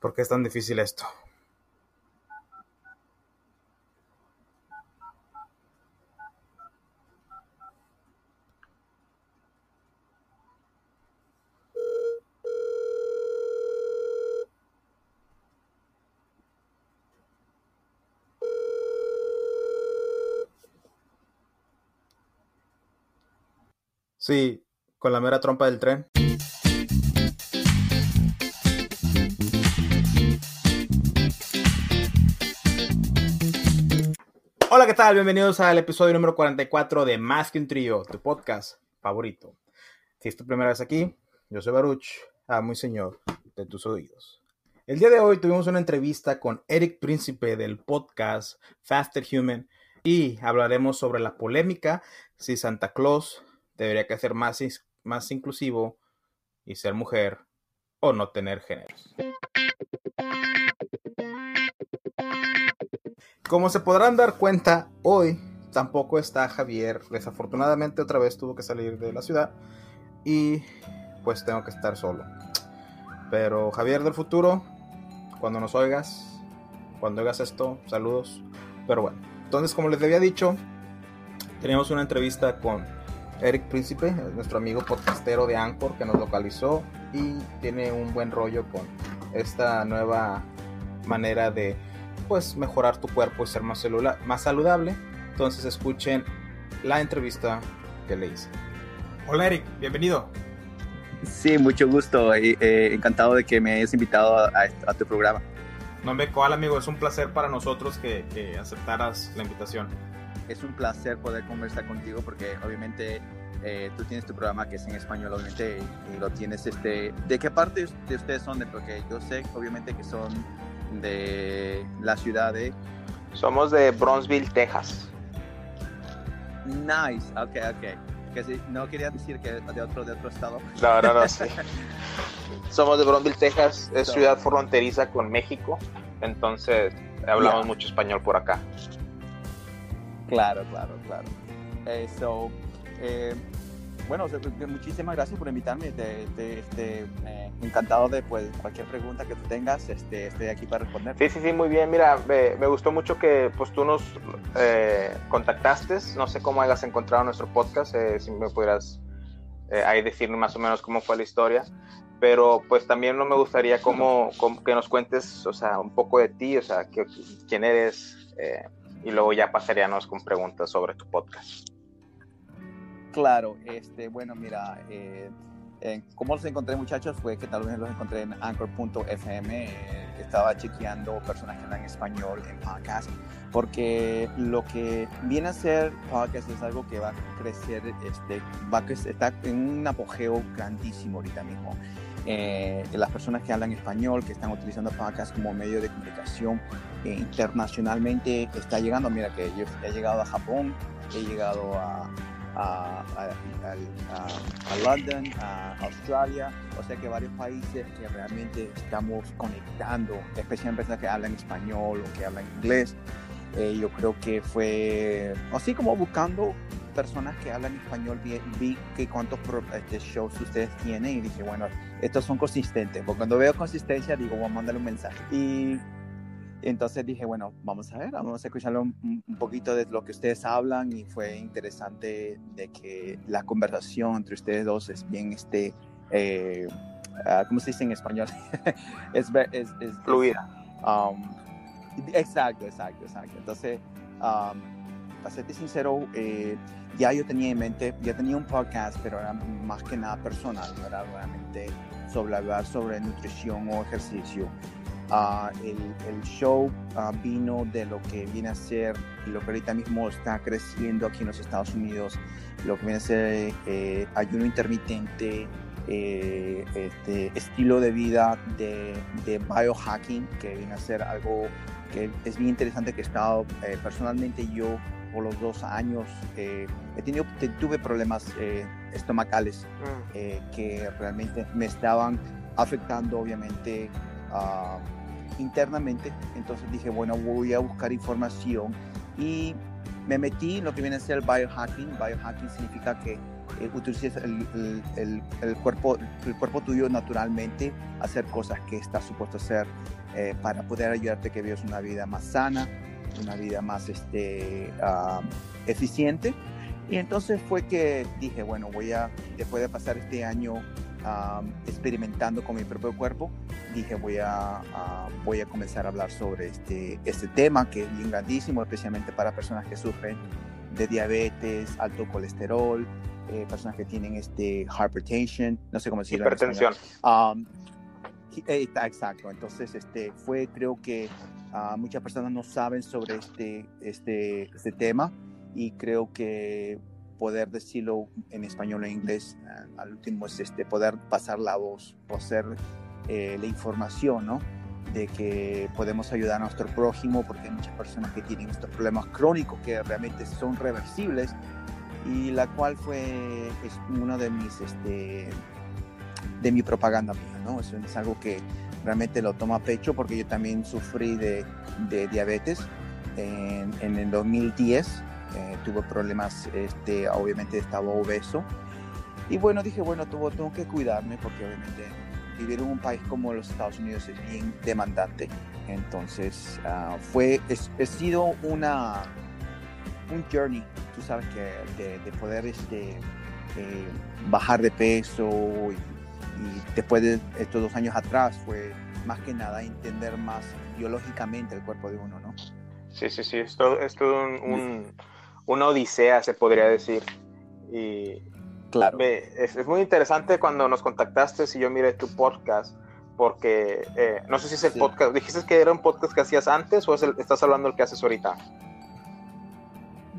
¿Por qué es tan difícil esto? Sí, con la mera trompa del tren. Hola, ¿qué tal? Bienvenidos al episodio número 44 de Más que un trío, tu podcast favorito. Si es tu primera vez aquí, yo soy Baruch, amo y señor de tus oídos. El día de hoy tuvimos una entrevista con Eric Príncipe del podcast Faster Human y hablaremos sobre la polémica si Santa Claus debería que ser más, más inclusivo y ser mujer o no tener géneros. Como se podrán dar cuenta, hoy tampoco está Javier. Desafortunadamente otra vez tuvo que salir de la ciudad y pues tengo que estar solo. Pero Javier del futuro, cuando nos oigas, cuando oigas esto, saludos. Pero bueno, entonces como les había dicho, tenemos una entrevista con Eric Príncipe, nuestro amigo podcastero de Anchor que nos localizó y tiene un buen rollo con esta nueva manera de pues mejorar tu cuerpo y ser más, más saludable. Entonces escuchen la entrevista que le hice. Hola Eric, bienvenido. Sí, mucho gusto. Eh, encantado de que me hayas invitado a, tu programa. No me coal, amigo. Es un placer para nosotros que, que aceptaras la invitación es un placer poder conversar contigo porque obviamente eh, tú tienes tu programa que es en español, obviamente, y lo tienes, este, ¿de qué parte de ustedes son? Porque yo sé, obviamente, que son de la ciudad de... Somos de Bronzeville, Texas. Nice, ok, ok. Que si, no quería decir que de otro, de otro estado. No, no, no, sí. Somos de Bronzeville, Texas, es ciudad fronteriza con México, entonces hablamos mucho español por acá. Claro, claro, claro. Eh, eh, bueno, muchísimas gracias por invitarme. este, eh, encantado de pues, cualquier pregunta que tú tengas, este, estoy aquí para responder. Sí, sí, sí, muy bien. Mira, me, gustó mucho que pues, tú nos contactaste. No sé cómo hayas encontrado nuestro podcast, si me pudieras ahí decir más o menos cómo fue la historia. Pero pues también no me gustaría como, que nos cuentes, o sea, un poco de ti, o sea, quién eres, y luego ya pasaríamos con preguntas sobre tu podcast. Claro, este, bueno, mira, eh, eh, cómo los encontré muchachos fue que tal vez los encontré en anchor.fm, eh, estaba chequeando personas que hablan español en podcast, porque lo que viene a ser podcast es algo que va a crecer, este, va a crecer, en un apogeo grandísimo ahorita mismo. Eh, las personas que hablan español, que están utilizando podcast como medio de comunicación eh, internacionalmente, está llegando. Mira que yo he llegado a Japón, he llegado a, a, a, London, a Australia, o sea que varios países que realmente estamos conectando, especialmente personas que hablan español o que hablan inglés. Eh, yo creo que fue así como buscando personas que hablan español, vi, vi que cuántos este, shows ustedes tienen y dije, bueno, estos son consistentes. Porque cuando veo consistencia, digo, voy a mandarle un mensaje. Y entonces dije, bueno, vamos a ver, vamos a escucharlo un, poquito de lo que ustedes hablan y fue interesante de que la conversación entre ustedes dos es bien, este, eh, ah, ¿cómo se dice en español? es, es, es, fluida. Um, exacto, exacto, exacto. Entonces, um, para serte sincero, eh, ya yo tenía en mente, ya tenía un podcast, pero era más que nada personal, no era realmente sobre hablar sobre nutrición o ejercicio. Ah, el, el, show ah, vino de lo que viene a ser lo que ahorita mismo está creciendo aquí en los Estados Unidos, lo que viene a ser eh, ayuno intermitente, eh, este, estilo de vida de, de, biohacking, que viene a ser algo que es bien interesante que he estado eh, personalmente yo los dos años he tenido, tuve problemas eh, estomacales mm. eh, que realmente me estaban afectando obviamente ah, internamente. Entonces dije, bueno, voy a buscar información y me metí en lo que viene a ser el biohacking. Biohacking significa que eh, utilices el, el, cuerpo, el cuerpo tuyo naturalmente hacer cosas que estás supuesto a hacer eh, para poder ayudarte a que vivas una vida más sana, una vida más este, ah, eficiente. Y entonces fue que dije, bueno, voy a, después de pasar este año ah, experimentando con mi propio cuerpo, dije, voy a, voy a comenzar a hablar sobre este, este tema que es bien grandísimo, especialmente para personas que sufren de diabetes, alto colesterol, eh, personas que tienen este hypertension, no sé cómo decirlo. Hipertensión. Um, eh, exacto, entonces este fue, creo que uh, muchas personas no saben sobre este, este, este tema y creo que poder decirlo en español o inglés al último es este, poder pasar la voz, hacer eh, la información, ¿no? de que podemos ayudar a nuestro prójimo porque hay muchas personas que tienen estos problemas crónicos que realmente son reversibles y la cual fue es uno de mis este de mi propaganda mía no eso es algo que realmente lo tomo a pecho porque yo también sufrí de, de diabetes en, en, el 2010 eh, tuve problemas este obviamente estaba obeso. Y bueno dije bueno tuvo, tengo que cuidarme porque obviamente vivir en un país como los Estados Unidos es bien demandante. Entonces uh, fue es, he sido una un journey tú sabes que de, poder este, eh, bajar de peso y, después de estos dos años atrás fue más que nada entender más biológicamente el cuerpo de uno, ¿no? Sí, sí, sí, es todo, es todo un, una odisea, se podría decir. Y claro. es, es, muy interesante cuando nos contactaste y yo miré tu podcast, porque eh, no sé si es el podcast, dijiste que era un podcast que hacías antes o es el, estás hablando del que haces ahorita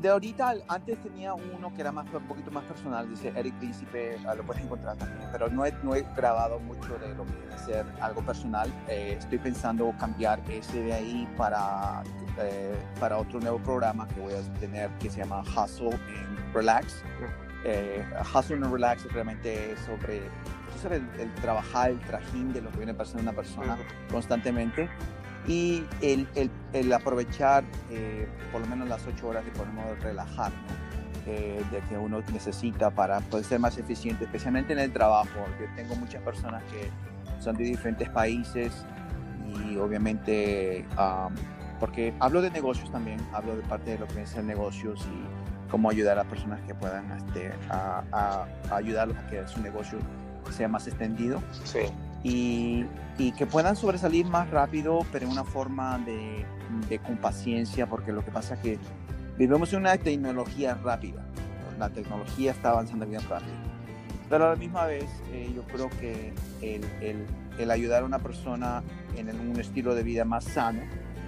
de ahorita, antes tenía uno que era más, un poquito más personal, dice Eric Príncipe, ah, lo puedes encontrar también, pero no he, no he grabado mucho de lo que viene ser algo personal. Eh, estoy pensando cambiar ese de ahí para, eh, para otro nuevo programa que voy a tener que se llama Hustle and Relax. Eh, Hustle and Relax realmente es sobre, el, trabajar, el trajín de lo que viene pasando una persona constantemente y el, el, aprovechar eh, por lo menos las ocho horas de podemos relajar, eh, de que uno necesita para poder ser más eficiente, especialmente en el trabajo. Yo tengo muchas personas que son de diferentes países y obviamente, porque hablo de negocios también, hablo de parte de lo que es el negocios y cómo ayudar a personas que puedan este, a, a, ayudarlos a que su negocio sea más extendido. Sí y, y, que puedan sobresalir más rápido, pero en una forma de, de, con paciencia, porque lo que pasa es que vivimos en una tecnología rápida, la tecnología está avanzando bien rápido, pero a la misma vez eh, yo creo que el, el, el, ayudar a una persona en un estilo de vida más sano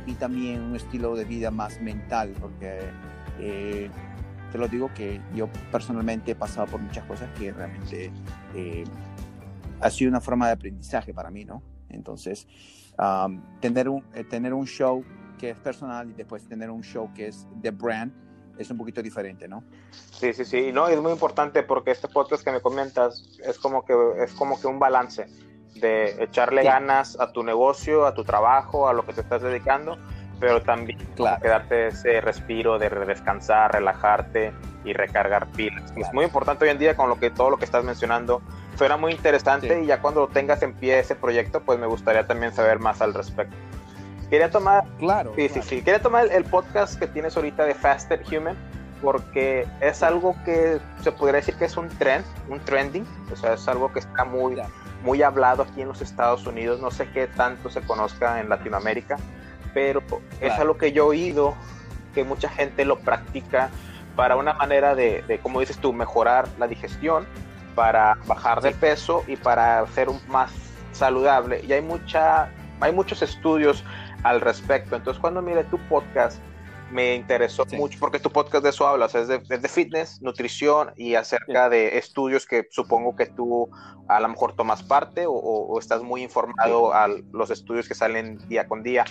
y también un estilo de vida más mental, porque eh, te lo digo que yo personalmente he pasado por muchas cosas que realmente eh, ha sido una forma de aprendizaje para mí, ¿no? Entonces, tener, un, eh, tener un show que es personal y después tener un show que es de brand es un poquito diferente, ¿no? Sí, sí, sí, no, es muy importante porque este podcast que me comentas es como que, es como que un balance de echarle ganas a tu negocio, a tu trabajo, a lo que te estás dedicando, pero también claro. quedarte ese respiro de descansar, relajarte y recargar pilas. Es muy importante hoy en día con lo que todo lo que estás mencionando suena muy interesante y ya cuando tengas en pie ese proyecto, pues me gustaría también saber más al respecto. Quería tomar, claro, sí, sí, sí, quería tomar el podcast que tienes ahorita de Faster Human porque es algo que se podría decir que es un trend, un trending, o sea, es algo que está muy, muy hablado aquí en los Estados Unidos, no sé qué tanto se conozca en Latinoamérica, pero es algo que yo he oído que mucha gente lo practica para una manera de, de como dices tú, mejorar la digestión para bajar de peso y para ser más saludable. Y hay, mucha, hay muchos estudios al respecto. Entonces, cuando mire tu podcast, me interesó mucho porque tu podcast de eso hablas, es de, de, fitness, nutrición y acerca de estudios que supongo que tú a lo mejor tomas parte o, estás muy informado a los estudios que salen día con día.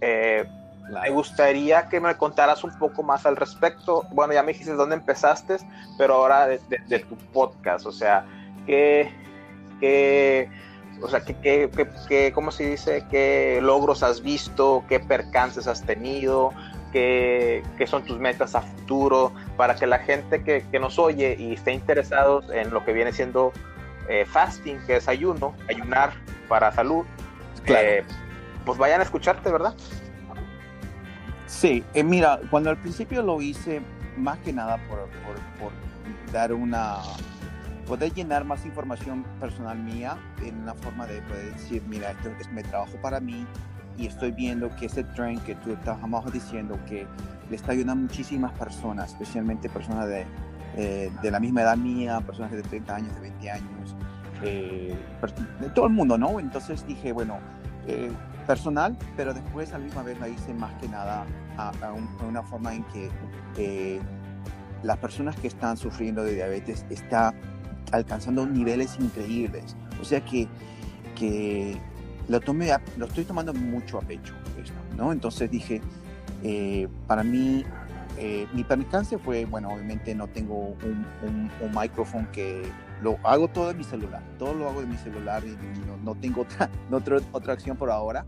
Eh, me gustaría que me contaras un poco más al respecto. Bueno, ya me dijiste dónde empezaste, pero ahora de, tu podcast, o sea, ¿qué, qué, o sea, ¿qué, qué, qué, ¿cómo se dice? ¿Qué logros has visto? ¿Qué percances has tenido? qué, qué, son tus metas a futuro, para que la gente que, que, nos oye y esté interesados en lo que viene siendo eh, fasting, que es ayuno, ayunar para salud, eh, pues vayan a escucharte, ¿verdad? Sí, eh, mira, cuando al principio lo hice, más que nada por, dar una, poder llenar más información personal mía en una forma de poder decir, mira, esto es mi trabajo para mí y estoy viendo que ese tren que tú estabas diciendo que le está ayudando a muchísimas personas, especialmente personas de, eh, de la misma edad mía, personas de 30 años, de 20 años, eh, de todo el mundo, ¿no? Entonces dije, bueno, eh, personal, pero después a la misma vez la hice más que nada a, a, un, a una forma en que eh, las personas que están sufriendo de diabetes están alcanzando niveles increíbles. O sea que, que lo, tomé lo estoy tomando mucho a pecho, ¿no? Entonces dije, eh, para mí, eh, mi percance fue, bueno, obviamente no tengo un, un, un, micrófono que lo hago todo en mi celular, todo lo hago en mi celular y no, no tengo otra, no otra, otra acción por ahora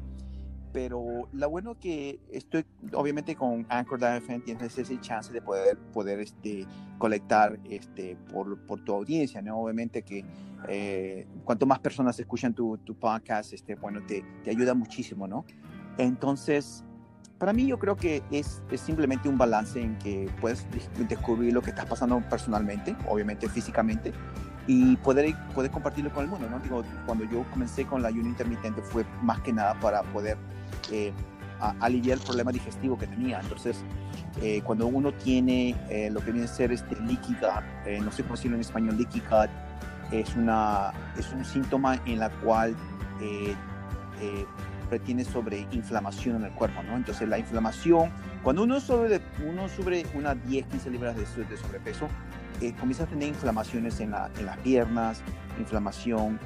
pero lo bueno que estoy obviamente con Anchor.fm tienes ese chance de poder poder este colectar este por, por tu audiencia no obviamente que eh, cuanto más personas escuchan tu, tu podcast este bueno te, te, ayuda muchísimo no entonces para mí yo creo que es, es, simplemente un balance en que puedes descubrir lo que estás pasando personalmente obviamente físicamente y poder, poder compartirlo con el mundo, ¿no? Digo, cuando yo comencé con la ayuno intermitente fue más que nada para poder aliviar el problema digestivo que tenía. Entonces, eh, cuando uno tiene eh, lo que viene a ser este gut, eh, no sé cómo decirlo en español, gut, es, es un síntoma en la cual tiene sobre inflamación en el cuerpo, ¿no? Entonces, la inflamación, cuando uno sube, uno sube unas 10, 15 libras de, de sobrepeso, comienza a tener inflamaciones en, la, en, las piernas, inflamación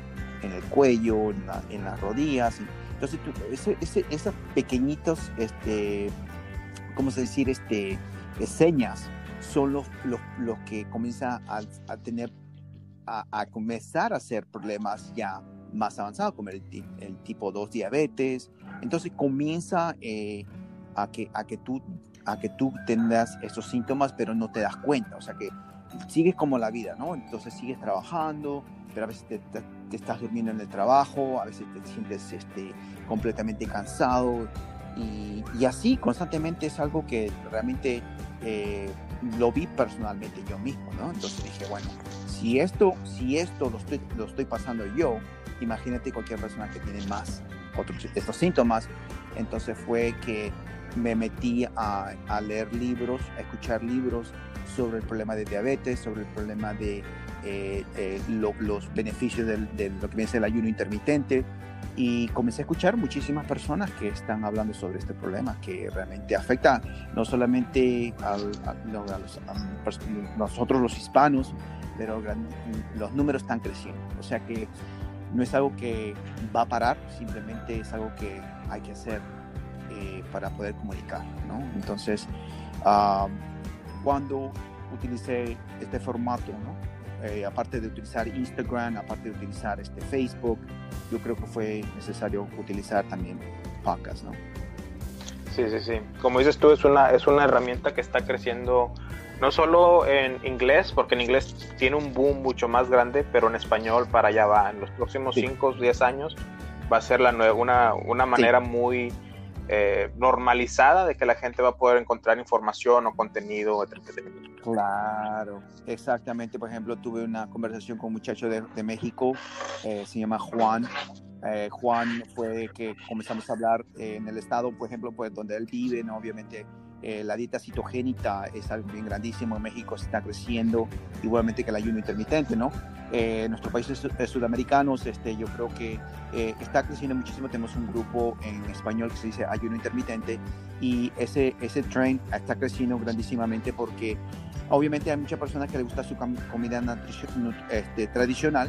en el cuello, en las rodillas. Entonces, tú, ese, esos pequeñitos, este, ¿cómo se decir? Este, señas son los, los, los que comienzan a, tener, a, comenzar a hacer problemas ya más avanzados, como el, tipo 2 diabetes. Entonces comienza eh, a, que, a, que tú, a que tú tengas esos síntomas, pero no te das cuenta. O sea que sigues como la vida, ¿no? Entonces sigues trabajando, pero a veces te, te, estás durmiendo en el trabajo, a veces te sientes este, completamente cansado y, y, así constantemente es algo que realmente eh, lo vi personalmente yo mismo, ¿no? Entonces dije, bueno, si esto, si esto lo estoy, lo estoy pasando yo, imagínate cualquier persona que tiene más otros, estos síntomas. Entonces fue que me metí a, a leer libros, a escuchar libros sobre el problema de diabetes, sobre el problema de eh, eh, lo, los beneficios de, lo que viene el ayuno intermitente y comencé a escuchar muchísimas personas que están hablando sobre este problema que realmente afecta no solamente al, a, a, los, a, nosotros los hispanos, pero los números están creciendo. O sea que no es algo que va a parar, simplemente es algo que hay que hacer eh, para poder comunicar, ¿no? Entonces, uh, cuando utilicé este formato, ¿no? Eh, aparte de utilizar Instagram, aparte de utilizar este Facebook, yo creo que fue necesario utilizar también podcast, ¿no? Sí, sí, sí. Como dices tú, es una, es una herramienta que está creciendo no solo en inglés, porque en inglés tiene un boom mucho más grande, pero en español para allá va. En los próximos 5 o 10 años va a ser la nueva, una, una manera sí. muy eh, normalizada de que la gente va a poder encontrar información o contenido. Claro, exactamente. Por ejemplo, tuve una conversación con un muchacho de, de México, eh, se llama Juan. Eh, Juan fue que comenzamos a hablar en el estado, por ejemplo, pues donde él vive, obviamente eh, la dieta citogénica es algo bien grandísimo, en México se está creciendo, igualmente que el ayuno intermitente, ¿no? Eh, en nuestros países sudamericanos, este, yo creo que eh, está creciendo muchísimo, tenemos un grupo en español que se dice ayuno intermitente y ese, ese trend está creciendo grandísimamente porque obviamente hay muchas personas que les gusta su comida este, tradicional,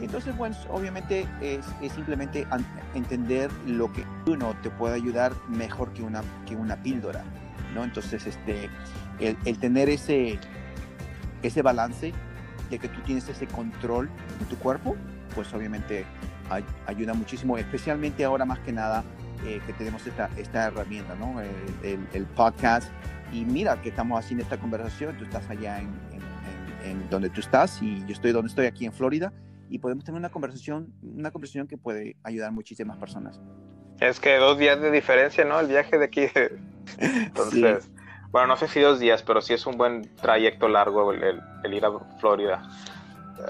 entonces, bueno, obviamente es, es, simplemente entender lo que uno te puede ayudar mejor que una, que una píldora. ¿No? Entonces, este, el, el, tener ese, ese balance de que tú tienes ese control de tu cuerpo, pues obviamente ay, ayuda muchísimo, especialmente ahora más que nada eh, que tenemos esta, esta herramienta, ¿no? El, el, podcast. Y mira que estamos haciendo esta conversación, tú estás allá en, en, donde tú estás y yo estoy donde estoy aquí en Florida y podemos tener una conversación, una conversación que puede ayudar muchísimas personas. Es que dos días de diferencia, ¿no? El viaje de aquí. Entonces, bueno, no sé si dos días, pero sí es un buen trayecto largo el, el, ir a Florida.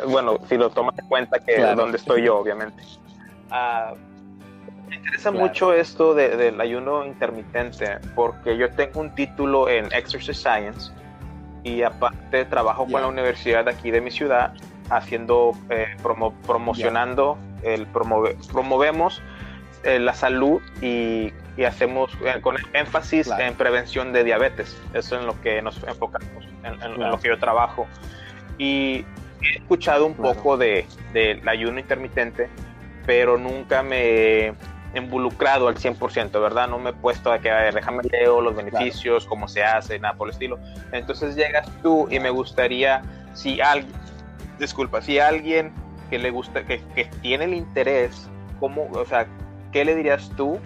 Bueno, si lo tomas en cuenta que es donde estoy yo, obviamente. Uh, me interesa mucho esto de, del ayuno intermitente porque yo tengo un título en Exercise Science y aparte trabajo con la universidad de aquí de mi ciudad haciendo, eh, promocionando, el promovemos eh, la salud y, y hacemos eh, con énfasis en prevención de diabetes. Eso es en lo que nos enfocamos, en, lo que yo trabajo. Y he escuchado un poco del de, ayuno intermitente, pero nunca me he involucrado al 100%, ¿verdad? No me he puesto a que, a ver, déjame leo los beneficios, cómo se hace, nada por el estilo. Entonces llegas tú y me gustaría, si alguien, disculpa, si alguien que le gusta, que, que tiene el interés, ¿cómo, o sea, qué le dirías tú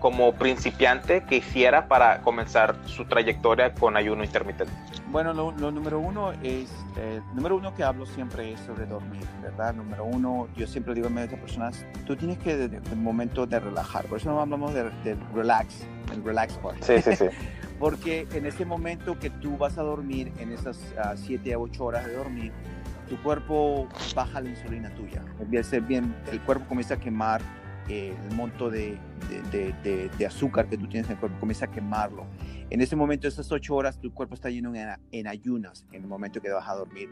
como principiante que hiciera para comenzar su trayectoria con ayuno intermitente? Bueno, lo, número uno es, eh, número uno que hablo siempre es sobre dormir, ¿verdad? Número uno, yo siempre digo a las personas, tú tienes que, desde el momento de relajar, por eso no hablamos del de relax, el relax part. Sí, sí, sí. Porque en ese momento que tú vas a dormir, en esas 7 a 8 horas de dormir, tu cuerpo baja la insulina tuya. Bien, el cuerpo comienza a quemar el monto de, de, azúcar que tú tienes en el cuerpo, comienza a quemarlo. En ese momento, esas ocho horas, tu cuerpo está lleno en, ayunas en el momento que vas a dormir.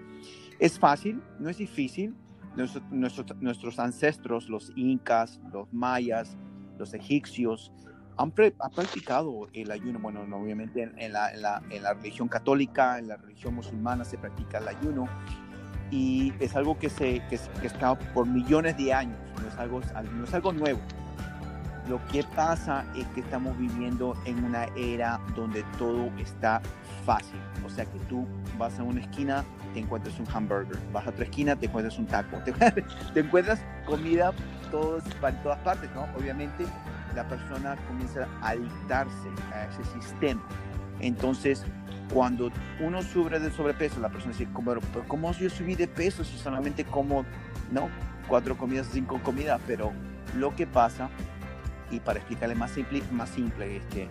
Es fácil, no es difícil. Nuestros, nuestros, ancestros, los incas, los mayas, los egipcios, han, practicado el ayuno. Bueno, obviamente en, la, en, la, en la religión católica, en la religión musulmana se practica el ayuno y es algo que, se, que, está por millones de años, no es, algo, no es algo nuevo. Lo que pasa es que estamos viviendo en una era donde todo está fácil. O sea que tú vas a una esquina, te encuentras un hamburger, vas a otra esquina, te encuentras un taco, te, encuentras comida todos, para todas partes, ¿no? Obviamente la persona comienza a adictarse a ese sistema. Entonces, cuando uno sube de sobrepeso, la persona dice, ¿cómo, ¿cómo yo subí de peso si solamente como, no, cuatro comidas, cinco comidas? Pero lo que pasa, y para explicarle más simple, más simple, es que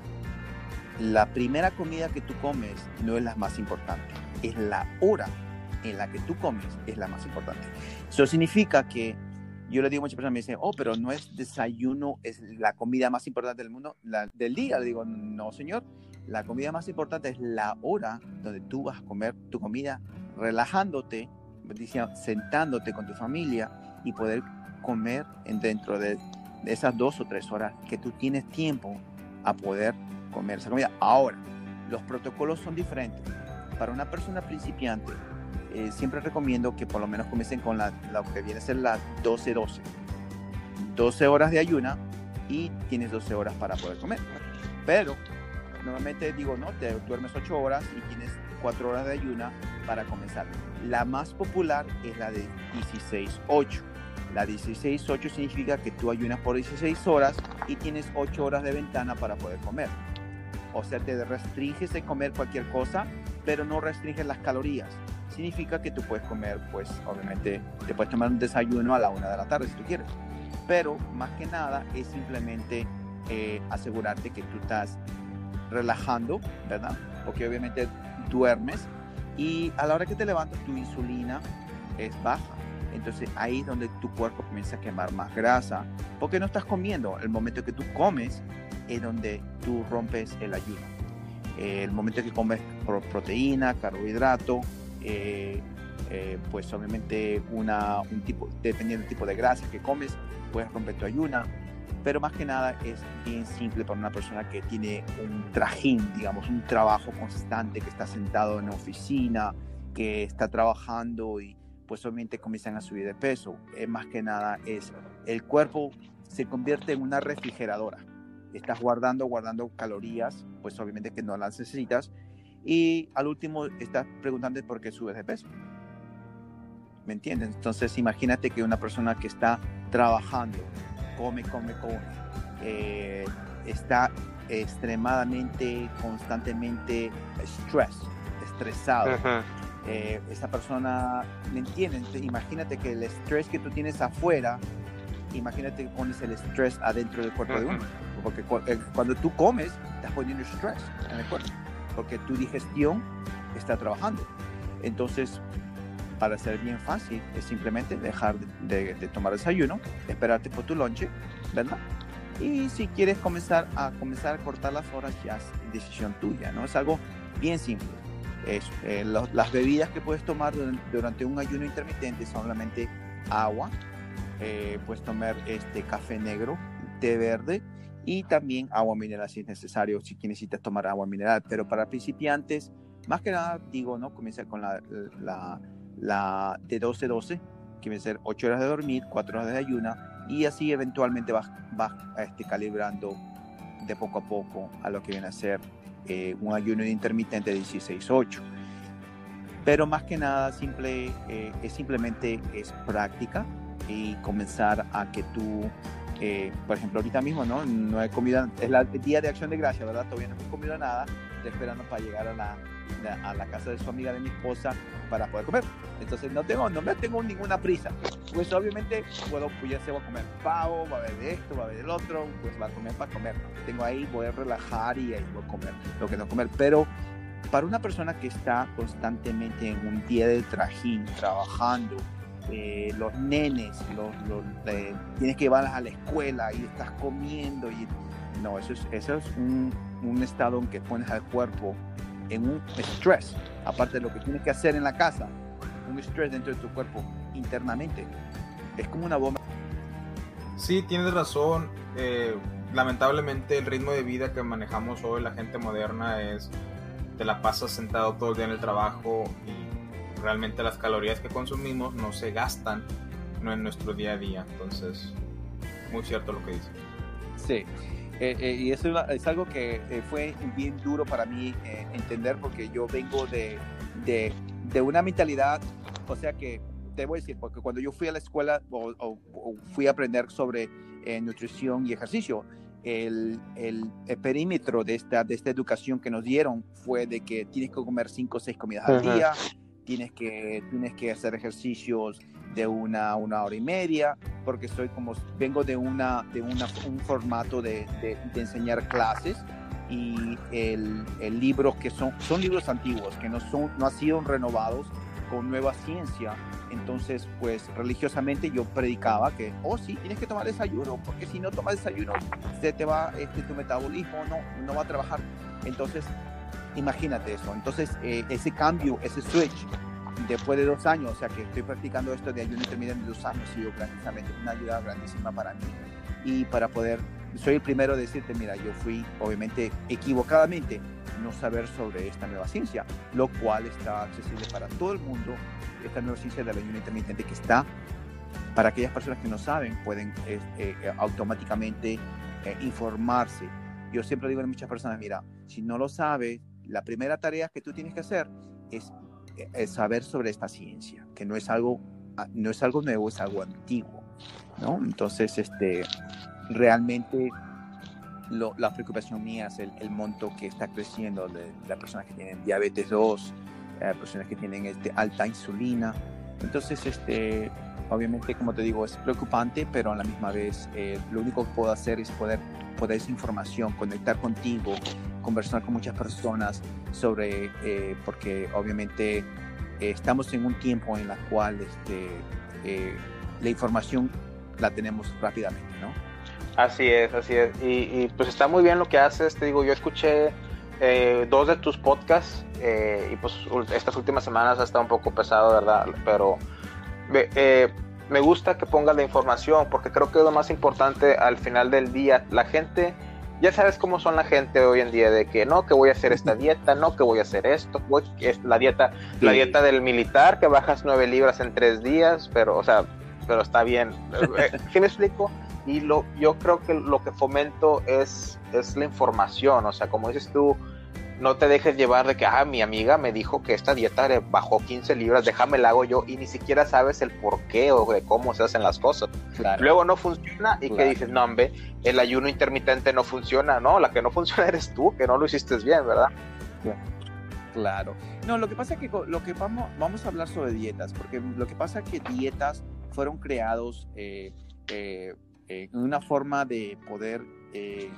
la primera comida que tú comes no es la más importante, es la hora en la que tú comes es la más importante. Eso significa que yo le digo a muchas personas, me dicen, oh, pero no es desayuno, es la comida más importante del mundo, la, del día. Le digo, no, señor, la comida más importante es la hora donde tú vas a comer tu comida relajándote, sentándote con tu familia y poder comer dentro de esas dos o tres horas que tú tienes tiempo a poder comer esa comida. Ahora, los protocolos son diferentes. Para una persona principiante, eh, siempre recomiendo que por lo menos comiencen con la, lo que viene a ser la 12-12. 12 horas de ayuna y tienes 12 horas para poder comer. Pero Normalmente digo, no, te duermes 8 horas y tienes 4 horas de ayuna para comenzar. La más popular es la de 16-8. La 16-8 significa que tú ayunas por 16 horas y tienes 8 horas de ventana para poder comer. O sea, te restringes de comer cualquier cosa, pero no restringes las calorías. Significa que tú puedes comer, pues obviamente te puedes tomar un desayuno a la una de la tarde si tú quieres. Pero más que nada es simplemente eh, asegurarte que tú estás relajando, ¿verdad? Porque obviamente duermes y a la hora que te levantas tu insulina es baja. Entonces ahí es donde tu cuerpo comienza a quemar más grasa porque no estás comiendo. El momento que tú comes es donde tú rompes el ayuno. el momento que comes proteína, carbohidrato, eh, eh, pues obviamente una, un tipo, dependiendo del tipo de grasa que comes, puedes romper tu ayuna pero más que nada es bien simple para una persona que tiene un trajín, digamos, un trabajo constante, que está sentado en oficina, que está trabajando y pues obviamente comienzan a subir de peso. Es más que nada es el cuerpo se convierte en una refrigeradora. Estás guardando, guardando calorías, pues obviamente que no las necesitas. Y al último estás preguntando por qué subes de peso. ¿Me entiendes? Entonces imagínate que una persona que está trabajando come, come, come. eh, está extremadamente, constantemente stress, estresado. Eh, esa persona, ¿me entienden? Imagínate que el estrés que tú tienes afuera, imagínate que pones el estrés adentro del cuerpo de uno. Porque eh, cuando tú comes, estás poniendo estrés en el cuerpo. Porque tu digestión está trabajando. Entonces, para ser bien fácil, es simplemente dejar de, de tomar desayuno, esperarte por tu lonche, ¿verdad? Y si quieres comenzar a comenzar a cortar las horas, ya es decisión tuya, ¿no? Es algo bien simple. Es, eh, las bebidas que puedes tomar durante un ayuno intermitente son solamente agua, eh, puedes tomar este café negro, té verde y también agua mineral si es necesario, si necesitas tomar agua mineral. Pero para principiantes, más que nada, digo, ¿no? Comienza con la, la, la de 12-12, que viene a ser 8 horas de dormir, 4 horas de ayuna y así eventualmente vas, este, calibrando de poco a poco a lo que viene a ser eh, un ayuno intermitente de 16-8. Pero más que nada simple, eh, es simplemente es práctica y comenzar a que tú, eh, por ejemplo, ahorita mismo no, no he comido, es el día de acción de gracia, ¿verdad? Todavía no he comido nada, estoy esperando para llegar a la, a la casa de su amiga de mi esposa para poder comer. Entonces no tengo, no me tengo ninguna prisa. Pues obviamente puedo, pues ya se va a comer pavo, va a haber esto, va a haber del otro, pues va a comer para comer. Tengo ahí, voy a relajar y ahí voy a comer lo que no comer. Pero para una persona que está constantemente en un día de trajín, trabajando, eh, los nenes, los, eh, tienes que llevarlas a la escuela y estás comiendo y no, eso es, eso es un, un estado en que pones al cuerpo en un estrés, aparte de lo que tienes que hacer en la casa, un estrés dentro de tu cuerpo internamente. Es como una bomba. Sí, tienes razón. Eh, lamentablemente el ritmo de vida que manejamos hoy, la gente moderna, es te la pasas sentado todo el día en el trabajo y realmente las calorías que consumimos no se gastan no en nuestro día a día. Entonces, muy cierto lo que dice. Sí. Eh, eh, y eso es algo que eh, fue bien duro para mí entender porque yo vengo de, de, de, una mentalidad, o sea que te voy a decir, porque cuando yo fui a la escuela o, fui a aprender sobre nutrición y ejercicio, el, el, perímetro de esta, de esta educación que nos dieron fue de que tienes que comer cinco o seis comidas al día, tienes que, tienes que hacer ejercicios de una, una hora y media, porque soy como, vengo de, una, de una, un formato de, de, enseñar clases y el, el libro que son, son libros antiguos, que no, son, no han sido renovados con nueva ciencia. Entonces, pues religiosamente yo predicaba que, oh sí, tienes que tomar desayuno, porque si no tomas desayuno, se te va, este, tu metabolismo no, no va a trabajar. Entonces, imagínate eso. Entonces, eh, ese cambio, ese switch después de dos años, o sea que estoy practicando esto de ayuno intermitente dos años, ha sido grandísimamente una ayuda grandísima para mí. Y para poder, soy el primero a decirte, mira, yo fui obviamente equivocadamente no saber sobre esta nueva ciencia, lo cual está accesible para todo el mundo, esta nueva ciencia del ayuno intermitente que está, para aquellas personas que no saben, pueden eh, eh, automáticamente eh, informarse. Yo siempre digo a muchas personas, mira, si no lo sabes, la primera tarea que tú tienes que hacer es saber sobre esta ciencia, que no es algo, ah, no es algo nuevo, es algo antiguo, ¿no? Entonces, este, realmente la preocupación mía es el, monto que está creciendo de, las personas que tienen diabetes 2, eh, personas que tienen este, alta insulina. Entonces, este, obviamente, como te digo, es preocupante, pero a la misma vez eh, lo único que puedo hacer es poder, poder esa información, conectar contigo, conversar con muchas personas sobre, eh, porque obviamente eh, estamos en un tiempo en el cual este, eh, la información la tenemos rápidamente, ¿no? Así es, así es. Y, pues está muy bien lo que haces. Te digo, yo escuché dos de tus podcasts y pues estas últimas semanas ha estado un poco pesado, ¿verdad? Pero me gusta que pongas la información porque creo que es lo más importante al final del día. La gente ya sabes cómo son la gente hoy en día de que no que voy a hacer esta dieta no que voy a hacer esto es la dieta la dieta del militar que bajas nueve libras en tres días pero o sea pero está bien eh, eh, ¿sí me explico? y lo yo creo que lo que fomento es es la información o sea como dices tú no te dejes llevar de que, ah, mi amiga me dijo que esta dieta le bajó 15 libras, déjame la hago yo y ni siquiera sabes el por qué o de cómo se hacen las cosas. Luego no funciona y que dices, no, hombre, el ayuno intermitente no funciona, no, la que no funciona eres tú, que no lo hiciste bien, ¿verdad? Claro. No, lo que pasa es que lo que vamos, vamos a hablar sobre dietas, porque lo que pasa es que dietas fueron creados eh, eh, en una forma de poder eh,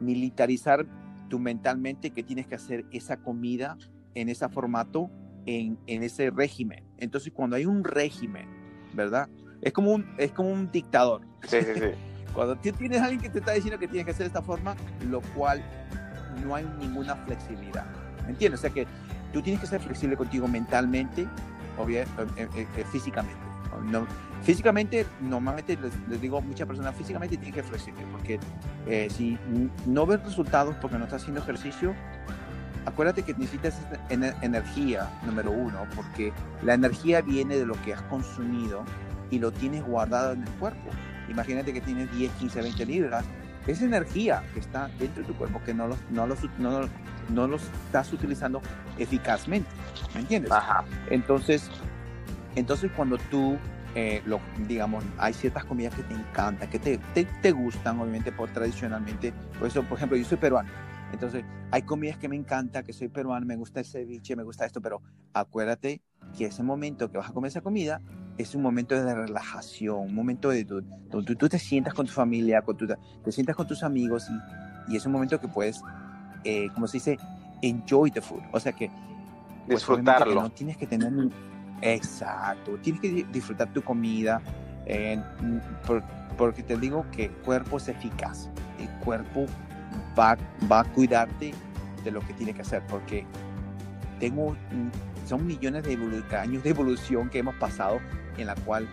militarizar tú mentalmente que tienes que hacer esa comida en ese formato, en, en, ese régimen. Entonces, cuando hay un régimen, ¿verdad? Es como un, es como un dictador. Sí, sí, sí. cuando tienes a alguien que te está diciendo que tienes que hacer de esta forma, lo cual no hay ninguna flexibilidad. ¿Me entiendes? O sea que tú tienes que ser flexible contigo mentalmente o bien, eh, eh, eh, físicamente. No, físicamente, normalmente les, digo a muchas personas, físicamente tienes que flexible, porque si no ves resultados porque no estás haciendo ejercicio, acuérdate que necesitas energía, número uno, porque la energía viene de lo que has consumido y lo tienes guardado en el cuerpo. Imagínate que tienes 10, 15, 20 libras, esa energía que está dentro de tu cuerpo que no los, no los, no, no los estás utilizando eficazmente, ¿me entiendes? Ajá. Entonces, entonces cuando tú eh, lo, digamos, hay ciertas comidas que te encantan, que te, te, te, gustan, obviamente, por tradicionalmente. Por eso, por ejemplo, yo soy peruano. Entonces, hay comidas que me encanta, que soy peruano, me gusta el ceviche, me gusta esto, pero acuérdate que ese momento que vas a comer esa comida es un momento de relajación, un momento de donde tú, te sientas con tu familia, con tu, te sientas con tus amigos y, y es un momento que puedes, eh, como se dice, enjoy the food. O sea que... Pues, Disfrutarlo. no tienes que tener Exacto, tienes que disfrutar tu comida, eh, porque te digo que el cuerpo es eficaz, el cuerpo va, va a cuidarte de lo que tiene que hacer, porque tengo, son millones de años de evolución que hemos pasado en la cual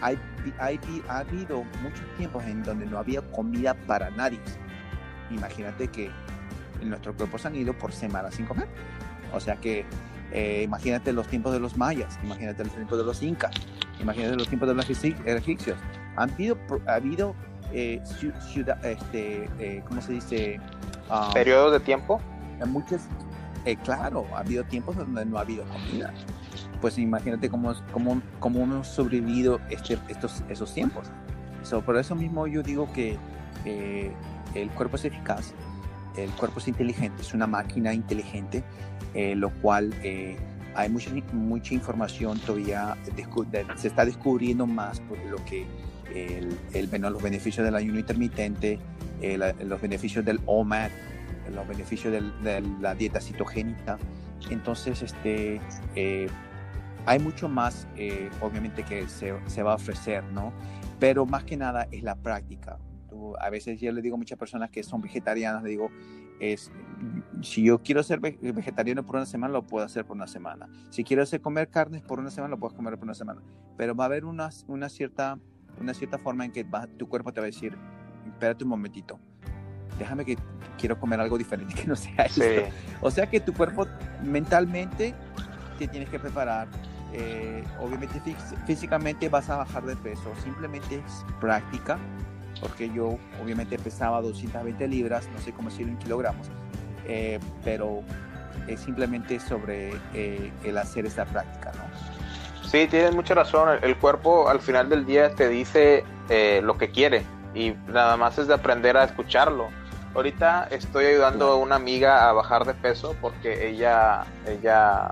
hay, hay, ha habido muchos tiempos en donde no había comida para nadie. Imagínate que nuestros cuerpos han ido por semanas sin comer. O sea que eh, imagínate los tiempos de los mayas, imagínate los tiempos de los incas, imagínate los tiempos de los egipcios. Han habido, ha habido eh, ciudad, este, eh, ¿cómo se dice? Um, ¿Periodos de tiempo? Muchos, eh, claro, ha habido tiempos donde no ha habido comida. Pues imagínate cómo, cómo, cómo hemos sobrevivido este, estos, esos tiempos. por eso mismo yo digo que el cuerpo es eficaz, el cuerpo es inteligente, es una máquina inteligente eh, lo cual eh, hay mucha, mucha información todavía, se está descubriendo más por lo que el, el bueno, los beneficios del ayuno intermitente, eh, los beneficios del OMAD, los beneficios de la dieta citogénica. Entonces, este, hay mucho más, obviamente, que se, se, va a ofrecer, ¿no? Pero más que nada es la práctica. a veces yo le digo a muchas personas que son vegetarianas, le digo, es, si yo quiero ser vegetariano por una semana, lo puedo hacer por una semana. Si quiero hacer comer carnes por una semana, lo puedo comer por una semana. Pero va a haber una, una, cierta, una cierta forma en que tu cuerpo te va a decir, espérate un momentito, déjame que quiero comer algo diferente que no sea esto. O sea que tu cuerpo mentalmente te tienes que preparar. Eh, obviamente físicamente vas a bajar de peso, simplemente es práctica porque yo obviamente pesaba 220 libras, no sé cómo decirlo en kilogramos, eh, pero es simplemente sobre eh, el hacer esta práctica, ¿no? Sí, tienes mucha razón, el cuerpo al final del día te dice eh, lo que quiere y nada más es de aprender a escucharlo. Ahorita estoy ayudando a una amiga a bajar de peso porque ella, ella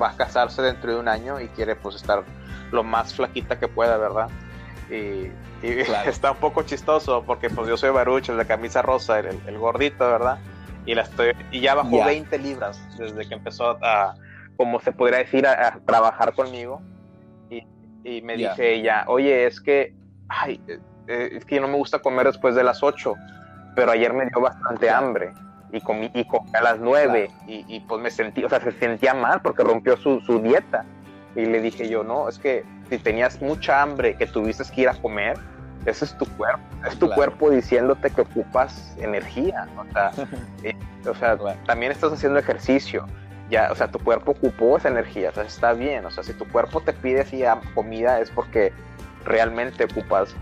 va a casarse dentro de un año y quiere pues estar lo más flaquita que pueda, ¿verdad? Y y está un poco chistoso porque pues yo soy Baruch, el de camisa rosa, el, gordito, ¿verdad? Y, la estoy, y ya bajó 20 libras desde que empezó a, como se podría decir, a, trabajar conmigo. Y, y me dice ella, oye, es que, ay, eh, es que no me gusta comer después de las 8, pero ayer me dio bastante hambre y comí, y comí a las 9 y, y, pues me sentí, o sea, se sentía mal porque rompió su, su dieta. Y le dije yo, no, es que si tenías mucha hambre que tuviste que ir a comer, ese es tu cuerpo, es tu cuerpo diciéndote que ocupas energía, o sea, eh, o sea también estás haciendo ejercicio, ya, o sea, tu cuerpo ocupó esa energía, o sea, está bien, o sea, si tu cuerpo te pide así comida es porque realmente ocupas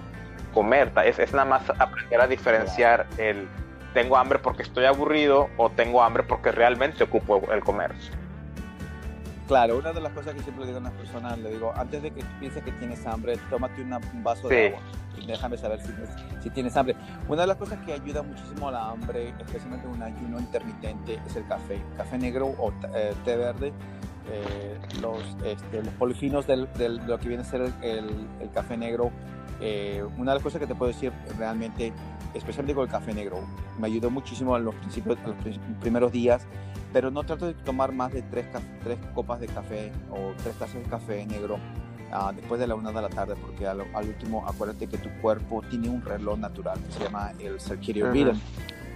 comer, es, es nada más aprender a diferenciar el, tengo hambre porque estoy aburrido o tengo hambre porque realmente ocupo el comer. Claro, una de las cosas que siempre le digo a las personas, le digo, antes de que pienses que tienes hambre, tómate un vaso de agua y déjame saber si, si, tienes hambre. Una de las cosas que ayuda muchísimo a la hambre, especialmente en un ayuno intermitente, es el café. Café negro o eh, té verde. Eh, los, este, los polifinos de lo que viene a ser el, el, café negro. Eh, una de las cosas que te puedo decir realmente, especialmente con el café negro, me ayudó muchísimo en los, principios, en los primeros días pero no trato de tomar más de tres, tres copas de café o tres tazas de café negro uh, después de la una de la tarde, porque al, al, último acuérdate que tu cuerpo tiene un reloj natural que se llama el circadian rhythm.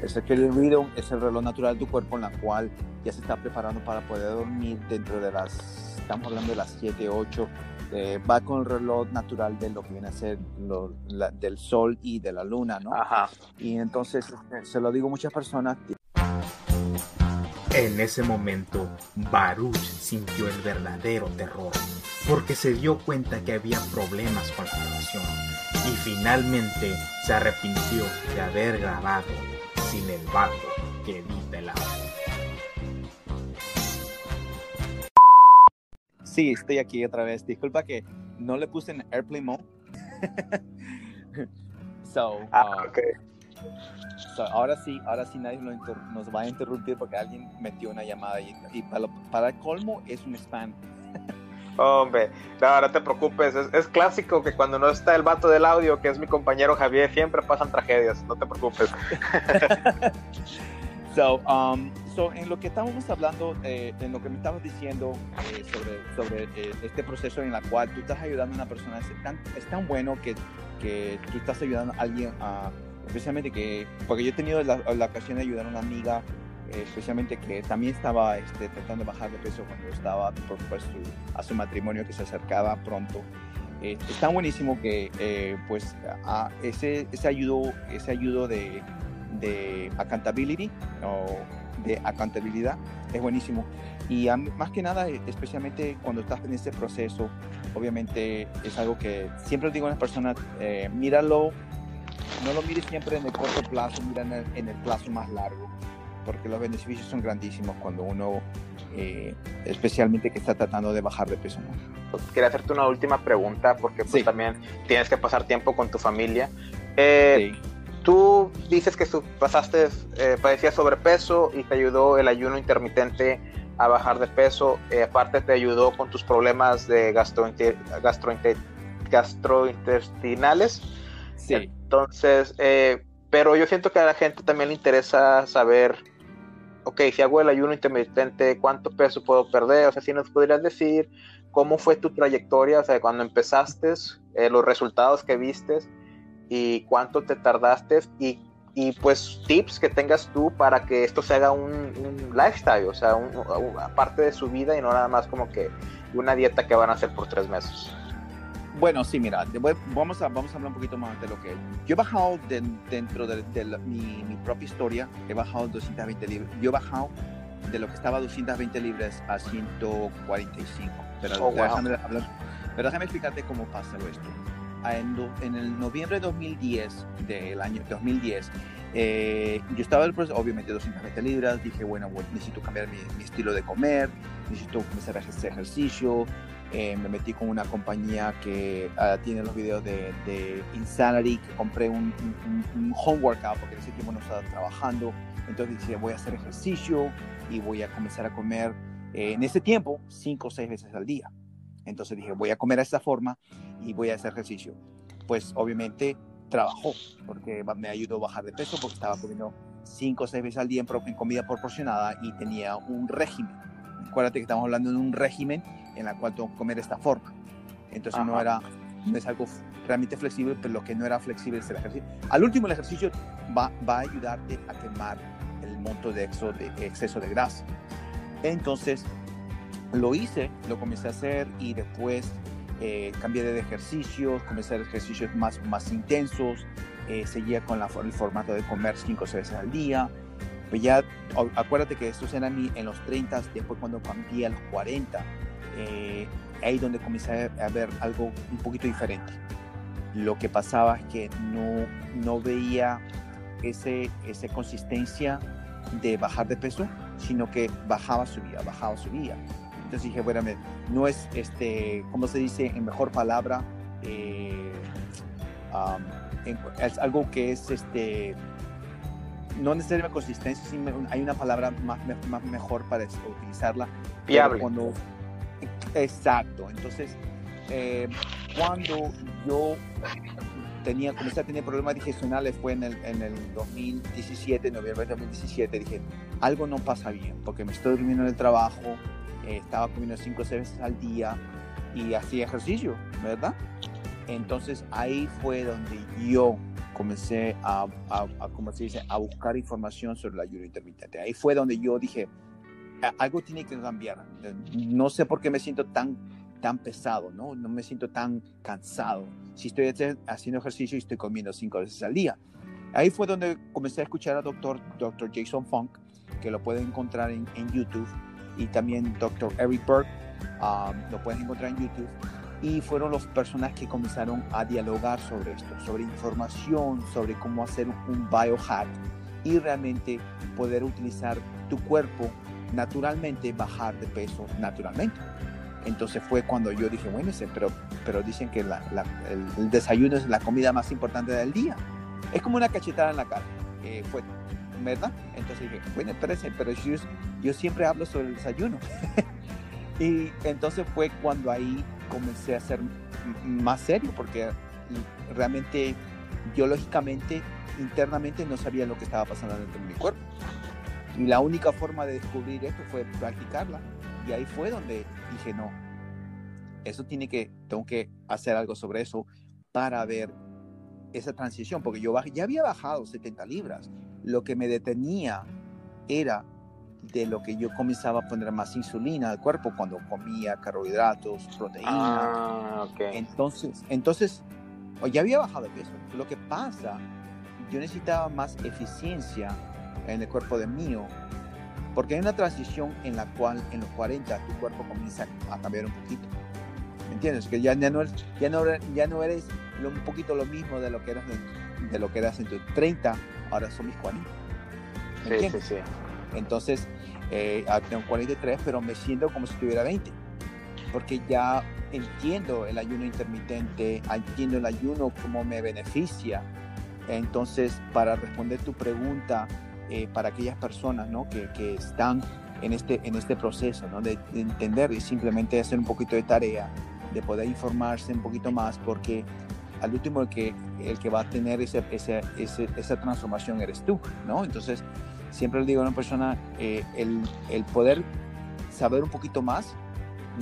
El circadian rhythm es el reloj natural de tu cuerpo en la cual ya se está preparando para poder dormir dentro de las, estamos hablando de las 7, 8, eh, va con el reloj natural de lo que viene a ser lo, la, del sol y de la luna, ¿no? Ajá. Y entonces se lo digo a muchas personas, en ese momento, Baruch sintió el verdadero terror, porque se dio cuenta que había problemas con la grabación y finalmente se arrepintió de haber grabado sin el vato que edita el audio. Sí, estoy aquí otra vez. Disculpa que no le puse en Airplane Mode. so, ah, uh, okay ahora sí, ahora sí nadie nos va a interrumpir porque alguien metió una llamada y, para, el colmo es un spam. Hombre, no, no te preocupes, es, clásico que cuando no está el vato del audio, que es mi compañero Javier, siempre pasan tragedias, no te preocupes. Um, so, en lo que estábamos hablando, eh, en lo que me estabas diciendo eh, sobre, sobre eh, este proceso en el cual tú estás ayudando a una persona, es tan, es tan bueno que, que tú estás ayudando a alguien a especialmente que, porque yo he tenido la, ocasión de ayudar a una amiga, eh, especialmente que también estaba este, tratando de bajar de peso cuando estaba por, a su matrimonio que se acercaba pronto. Eh, está buenísimo que eh, pues a ese, ese ayudo, ese ayudo de, de accountability o de accountabilidad es buenísimo. Y más que nada, especialmente cuando estás en este proceso, obviamente es algo que siempre digo a las personas, míralo no lo mires siempre en el corto plazo, mira en el, plazo más largo, porque los beneficios son grandísimos cuando uno, eh, especialmente que está tratando de bajar de peso. Pues, quería hacerte una última pregunta, porque pues, también tienes que pasar tiempo con tu familia. Eh, tú dices que pasaste, eh, padecías sobrepeso y te ayudó el ayuno intermitente a bajar de peso. aparte te ayudó con tus problemas de gastrointestinales. Entonces, eh, pero yo siento que a la gente también le interesa saber, ok, si hago el ayuno intermitente, ¿cuánto peso puedo perder? O sea, si nos podrías decir cómo fue tu trayectoria, o sea, cuando empezaste, eh, los resultados que viste y cuánto te tardaste y, y, pues tips que tengas tú para que esto se haga un, un lifestyle, o sea, un, parte de su vida y no nada más como que una dieta que van a hacer por tres meses. Bueno, sí, mira, vamos, a, vamos a hablar un poquito más de lo que... Yo he bajado dentro de, mi, propia historia, he bajado 220 libras. Yo he bajado de lo que estaba 220 libras a 145. Pero, oh, déjame, pero déjame explicarte cómo pasa esto. Ah, en, el noviembre de 2010, del año 2010, eh, yo estaba proceso, obviamente 220 libras, dije, bueno, necesito cambiar mi, mi, estilo de comer, necesito comenzar a hacer ejercicio, eh, me metí con una compañía que uh, tiene los videos de, de, Insanity, que compré un, un, un, home workout porque en ese tiempo no estaba trabajando. Entonces dije, voy a hacer ejercicio y voy a comenzar a comer eh, en ese tiempo cinco o seis veces al día. Entonces dije, voy a comer de esta forma y voy a hacer ejercicio. Pues obviamente trabajó porque me ayudó a bajar de peso porque estaba comiendo cinco o seis veces al día en comida proporcionada y tenía un régimen. Acuérdate que estamos hablando de un régimen en la cual tengo que comer de esta forma. Entonces no era, no es algo realmente flexible, pero lo que no era flexible es el ejercicio. Al último el ejercicio va, va a ayudarte a quemar el monto de, exceso de exceso de grasa. Entonces lo hice, lo comencé a hacer y después eh, cambié de ejercicios, comencé a hacer ejercicios más, más intensos, eh, seguía con la, el formato de comer 5 o 6 veces al día. Pues ya, acuérdate que esto era en los 30, después cuando cambié a los 40, eh, ahí donde comencé a ver algo un poquito diferente. Lo que pasaba es que no, no veía ese, esa consistencia de bajar de peso, sino que bajaba, subía, bajaba, subía. Entonces dije, bueno, no es, este, ¿cómo se dice en mejor palabra? Eh, es algo que es, este, no necesariamente consistencia, sino hay una palabra más, más mejor para utilizarla. Viable. Cuando, exacto. Entonces, eh, cuando yo tenía, comencé a tener problemas digestionales fue en el, en el 2017, noviembre de 2017, dije, algo no pasa bien, porque me estoy durmiendo en el trabajo, eh, estaba comiendo cinco o seis veces al día y hacía ejercicio, ¿verdad? Entonces ahí fue donde yo comencé a, a, a se dice, a buscar información sobre el ayuno intermitente. Ahí fue donde yo dije, algo tiene que cambiar. No sé por qué me siento tan tan pesado, ¿no? No me siento tan cansado. Si estoy haciendo ejercicio y estoy comiendo cinco veces al día. Ahí fue donde comencé a escuchar al doctor, doctor Jason Funk, que lo pueden encontrar en, YouTube, y también doctor Eric Burke, um, lo pueden encontrar en YouTube. Y fueron las personas que comenzaron a dialogar sobre esto, sobre información, sobre cómo hacer un biohack y realmente poder utilizar tu cuerpo naturalmente, bajar de peso naturalmente. Entonces fue cuando yo dije, bueno, pero, pero dicen que el, desayuno es la comida más importante del día. Es como una cachetada en la cara. Eh, fue, ¿verdad? Entonces dije, bueno, espérense, pero yo siempre hablo sobre el desayuno. y entonces fue cuando ahí comencé a ser más serio, porque realmente, biológicamente, internamente no sabía lo que estaba pasando dentro de mi cuerpo. Y la única forma de descubrir esto fue practicarla. Y ahí fue donde dije, no, eso tiene que, tengo que hacer algo sobre eso para ver esa transición, porque yo ya había bajado 70 libras. Lo que me detenía era de lo que yo comenzaba a poner más insulina al cuerpo cuando comía carbohidratos, proteínas. Ah, entonces, entonces, ya había bajado de peso. Lo que pasa, yo necesitaba más eficiencia en el cuerpo de mío porque hay una transición en la cual en los 40 tu cuerpo comienza a cambiar un poquito. ¿Me entiendes? Que ya, no, eres, ya, no, ya no eres un poquito lo mismo de lo que eras en, de lo que eras en tus 30, ahora son mis 40. sí, sí, sí. Entonces, eh, ah, tengo 43, pero me siento como si tuviera 20. Porque ya entiendo el ayuno intermitente, entiendo el ayuno, cómo me beneficia. Entonces, para responder tu pregunta, eh, para aquellas personas ¿no? que, que, están en este, en este proceso ¿no? de, entender y simplemente hacer un poquito de tarea, de poder informarse un poquito más, porque al último el que, el que va a tener ese, ese, esa transformación eres tú, ¿no? Entonces, siempre le digo a una persona, eh, el, el, poder saber un poquito más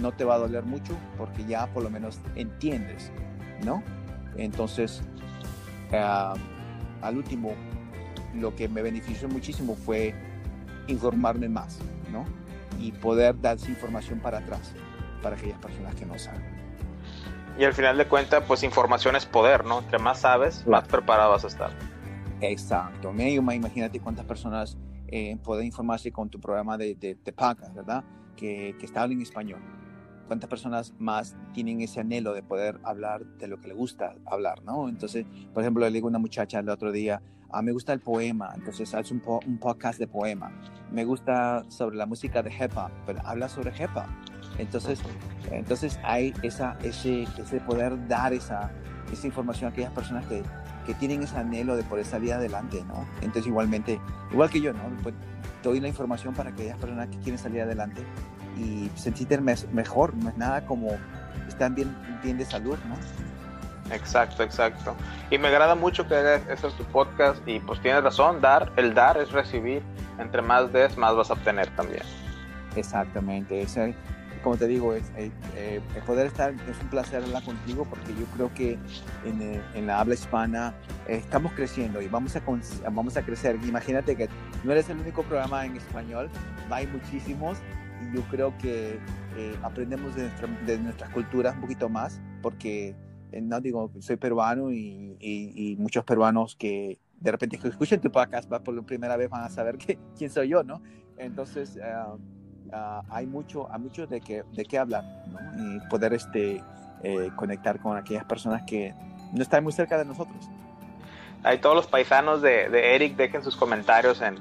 no te va a doler mucho porque ya por lo menos entiendes, ¿no? Entonces, ah, al último, lo que me benefició muchísimo fue informarme más, ¿no? Y poder dar esa información para atrás, para aquellas personas que no saben. Y al final de cuentas, pues información es poder, ¿no? Entre más sabes, más preparado vas a estar. Exacto. Imagínate cuántas personas eh, pueden informarse con tu programa de, de, ¿verdad? Que, que está en español. ¿Cuántas personas más tienen ese anhelo de poder hablar de lo que le gusta hablar, ¿no? Entonces, por ejemplo, le digo a una muchacha el otro día, Ah, me gusta el poema, entonces hace un, un, podcast de poema. Me gusta sobre la música de hip hop, pero habla sobre hip hop. Entonces, entonces hay esa, ese, ese poder dar esa, esa información a aquellas personas que, que tienen ese anhelo de poder salir adelante, ¿no? Entonces, igualmente, igual que yo, ¿no? Pues, doy la información para aquellas personas que quieren salir adelante y sentirse mejor. No es nada como están bien, bien de salud, ¿no? Exacto, exacto. Y me agrada mucho que hagas eso en tu podcast y pues tienes razón, dar, el dar es recibir. Entre más des, más vas a obtener también. Exactamente. Ese, como te digo, es, eh, eh, poder estar, es un placer hablar contigo porque yo creo que en, eh, en la habla hispana estamos creciendo y vamos a, vamos a crecer. Imagínate que no eres el único programa en español, hay muchísimos y yo creo que aprendemos de, nuestra, de nuestras culturas un poquito más porque eh, no digo, soy peruano y, y, muchos peruanos que de repente que escuchen tu podcast por primera vez van a saber que, quién soy yo, ¿no? Entonces, uh, uh, hay mucho, hay mucho de, que, de qué hablar, ¿no? Y poder este, eh, conectar con aquellas personas que no están muy cerca de nosotros. ahí todos los paisanos de, de Eric dejen sus comentarios en,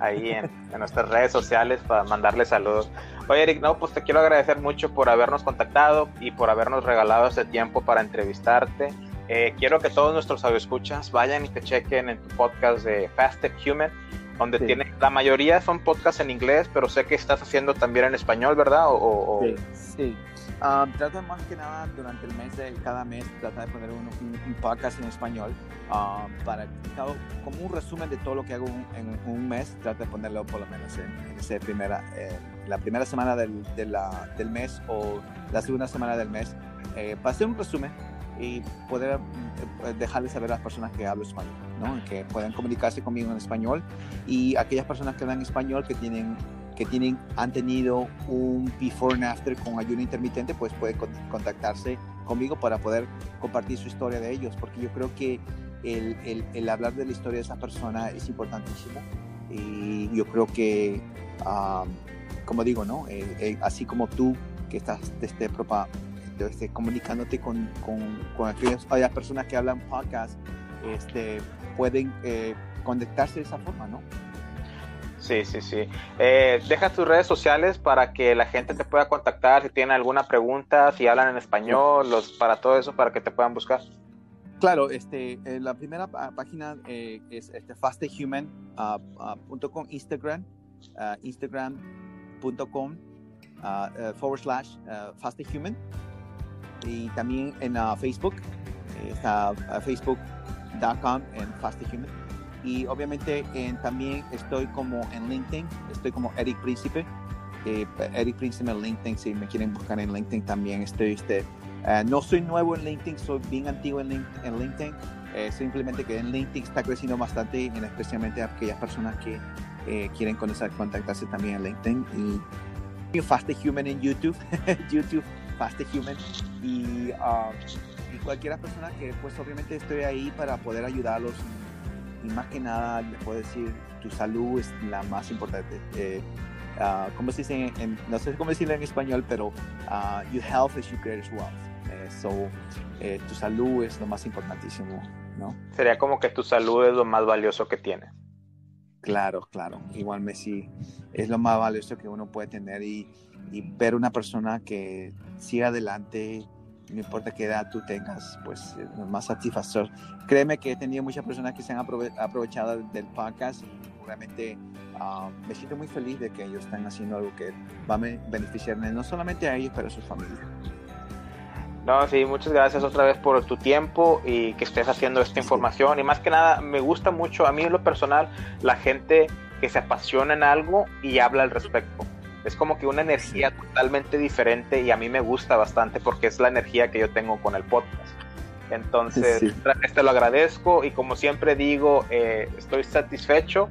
ahí en, nuestras redes sociales para mandarle saludos. Oye, Eric, no, pues te quiero agradecer mucho por habernos contactado y por habernos regalado ese tiempo para entrevistarte. Eh, quiero que todos nuestros escuchas vayan y te chequen en tu podcast de Fasted Human, donde tiene, la mayoría son podcasts en inglés, pero sé que estás haciendo también en español, ¿verdad? O, Sí, sí. Um, trato más que nada durante el mes, de, cada mes, trata de poner un, un, podcast en español um, para como un resumen de todo lo que hago en un mes, trato de ponerlo por lo menos en, en esa primera, eh, la primera semana del, de la, del, mes o la segunda semana del mes, eh, para hacer un resumen y poder eh, dejarles saber a las personas que hablo español, ¿no? que puedan comunicarse conmigo en español y aquellas personas que hablan español que tienen que tienen, han tenido un before and after con ayuno intermitente, pues pueden contactarse conmigo para poder compartir su historia de ellos, porque yo creo que el, el, el hablar de la historia de esa persona es importantísimo y yo creo que, um, como digo, ¿no? Eh, eh, así como tú que estás desde, desde comunicándote con, con, con aquellas, aquellas, personas que hablan podcast, este, pueden eh, conectarse de esa forma, ¿no? Sí, sí, sí. Eh, deja tus redes sociales para que la gente te pueda contactar si tiene alguna pregunta, si hablan en español, los, para todo eso, para que te puedan buscar. Claro, este, eh, la primera página eh, es este, fastehuman.com, uh, uh, Instagram, uh, instagram.com forward slash fastehuman y también en Facebook, facebook.com en fastehuman y obviamente también estoy como en LinkedIn, estoy como Eric Príncipe. Eh, Eric Príncipe en LinkedIn, si me quieren buscar en LinkedIn también estoy. Este, uh, no soy nuevo en LinkedIn, soy bien antiguo en, en LinkedIn. Eh, simplemente que en LinkedIn está creciendo bastante, en especialmente aquellas personas que eh, quieren conocer, contactarse también en LinkedIn. Y Fast Human en YouTube, YouTube Fast Human. Y, uh, y cualquier persona que pues obviamente estoy ahí para poder ayudarlos y más que nada les puedo decir, tu salud es la más importante. Eh, uh, ¿Cómo se dice? En, no sé cómo decirlo en español, pero uh, your health is your greatest wealth. Eh, so, eh, tu salud es lo más importantísimo, ¿no? Sería como que tu salud es lo más valioso que tienes. Claro, claro. Igual Messi es lo más valioso que uno puede tener y, y ver una persona que siga adelante no importa qué edad tú tengas, pues más satisfactor. Créeme que he tenido muchas personas que se han aprovechado del podcast y realmente uh, me siento muy feliz de que ellos están haciendo algo que va a beneficiarme no solamente a ellos, pero a su familia. No, sí, muchas gracias otra vez por tu tiempo y que estés haciendo esta información. Y más que nada, me gusta mucho, a mí en lo personal, la gente que se apasiona en algo y habla al respecto es como que una energía totalmente diferente y a mí me gusta bastante porque es la energía que yo tengo con el podcast. Entonces, sí. te lo agradezco y como siempre digo, eh, estoy satisfecho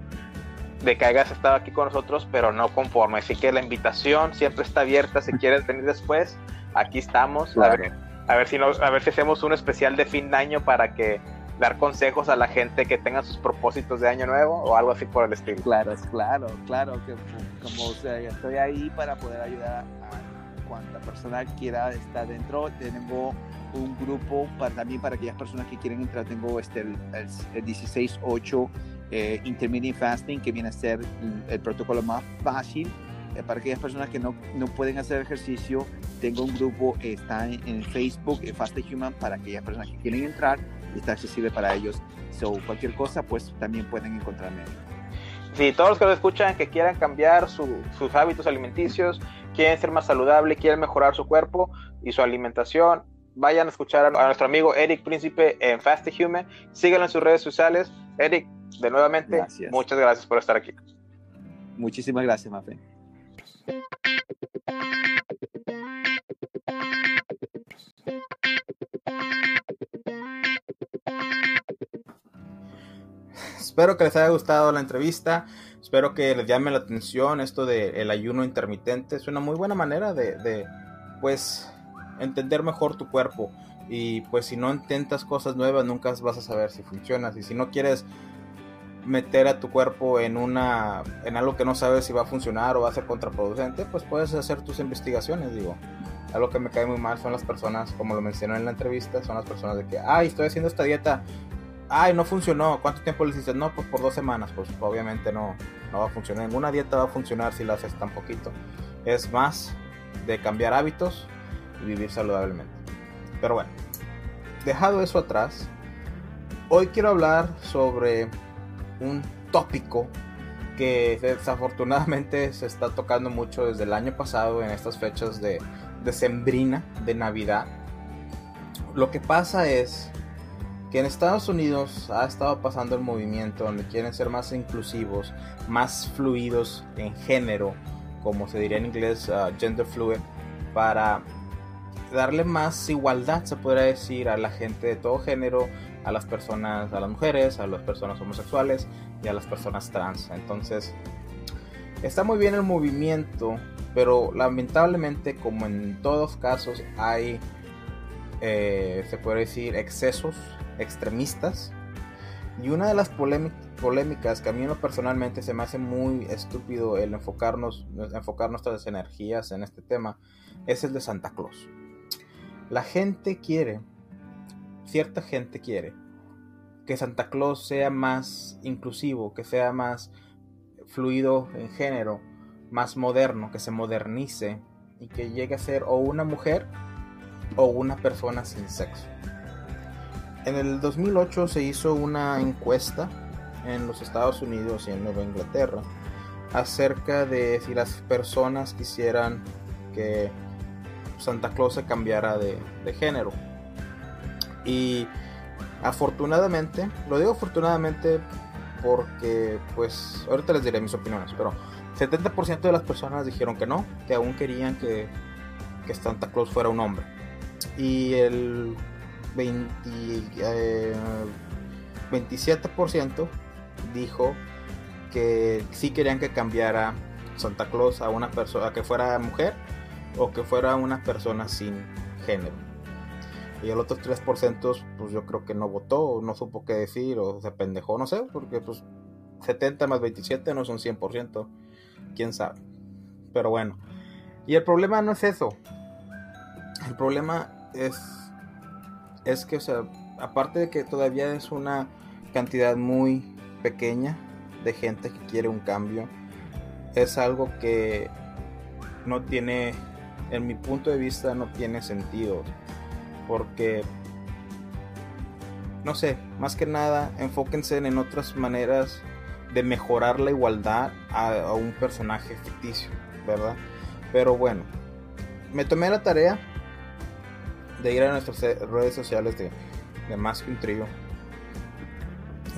de que hayas estado aquí con nosotros, pero no conforme. Así que la invitación siempre está abierta. Si quieres venir después, aquí estamos. Claro. A, ver, a, ver si nos, a ver si hacemos un especial de fin de año para que dar consejos a la gente que tenga sus propósitos de año nuevo o algo así por el estilo. Claro, claro, claro, que como o sea, estoy ahí para poder ayudar a cuanta persona quiera estar dentro. Tengo un grupo para, también para aquellas personas que quieren entrar. Tengo este, el, el 16-8 eh, Intermittent Fasting, que viene a ser el, protocolo más fácil eh, para aquellas personas que no, no, pueden hacer ejercicio, tengo un grupo, está en, en Facebook, en Fast Human, para aquellas personas que quieren entrar y está accesible para ellos. So, cualquier cosa, pues también pueden encontrarme ahí. Sí, todos los que lo escuchan, que quieran cambiar su, sus hábitos alimenticios, quieren ser más saludable, quieren mejorar su cuerpo y su alimentación, vayan a escuchar a, nuestro amigo Eric Príncipe en Fast Human. Síganlo en sus redes sociales. Eric, de nuevamente, gracias. muchas gracias por estar aquí. Muchísimas gracias, Mafe. Espero que les haya gustado la entrevista. Espero que les llame la atención esto del ayuno intermitente. Es una muy buena manera de, de, pues, entender mejor tu cuerpo. Y pues si no intentas cosas nuevas, nunca vas a saber si funcionas. Y si no quieres meter a tu cuerpo en una en algo que no sabes si va a funcionar o va a ser contraproducente, pues puedes hacer tus investigaciones, digo. Algo que me cae muy mal son las personas, como lo mencioné en la entrevista, son las personas de que, ay, estoy haciendo esta dieta, ay, no funcionó, ¿cuánto tiempo le hiciste? No, pues por dos semanas, pues obviamente no, no va a funcionar. Ninguna dieta va a funcionar si la haces tan poquito. Es más de cambiar hábitos y vivir saludablemente. Pero bueno, dejado eso atrás, hoy quiero hablar sobre un tópico que desafortunadamente se está tocando mucho desde el año pasado en estas fechas de, de sembrina, de Navidad. Lo que pasa es que en Estados Unidos ha estado pasando el movimiento donde quieren ser más inclusivos, más fluidos en género, como se diría en inglés, uh, gender fluid, para darle más igualdad, se podría decir, a la gente de todo género, a las personas, a las mujeres, a las personas homosexuales y a las personas trans. Entonces, está muy bien el movimiento, pero lamentablemente, como en todos casos, hay, eh, se puede decir, excesos extremistas. Y una de las polémicas que a mí personalmente se me hace muy estúpido el enfocarnos, enfocar nuestras energías en este tema es el de Santa Claus. La gente quiere, cierta gente quiere, que Santa Claus sea más inclusivo, que sea más fluido en género, más moderno, que se modernice y que llegue a ser o una mujer o una persona sin sexo. En el 2008 se hizo una encuesta en los Estados Unidos y en Nueva Inglaterra acerca de si las personas quisieran que Santa Claus se cambiara de, género. Y afortunadamente, lo digo afortunadamente porque pues ahorita les diré mis opiniones, pero 70% de las personas dijeron que no, que aún querían que, que Santa Claus fuera un hombre. Y el 27% eh, dijo que sí querían que cambiara Santa Claus a una persona, que fuera mujer o que fuera una persona sin género. Y el otro 3% pues yo creo que no votó, no supo qué decir o se pendejó, no sé, porque pues 70 más 27 no son 100%, quién sabe. Pero bueno, y el problema no es eso. El problema es es que, o sea, aparte de que todavía es una cantidad muy pequeña de gente que quiere un cambio, es algo que no tiene, en mi punto de vista, no tiene sentido. Porque, no sé, más que nada, enfóquense en otras maneras de mejorar la igualdad a, a un personaje ficticio, ¿verdad? Pero bueno, me tomé la tarea de ir a nuestras redes sociales de, de Más que un trío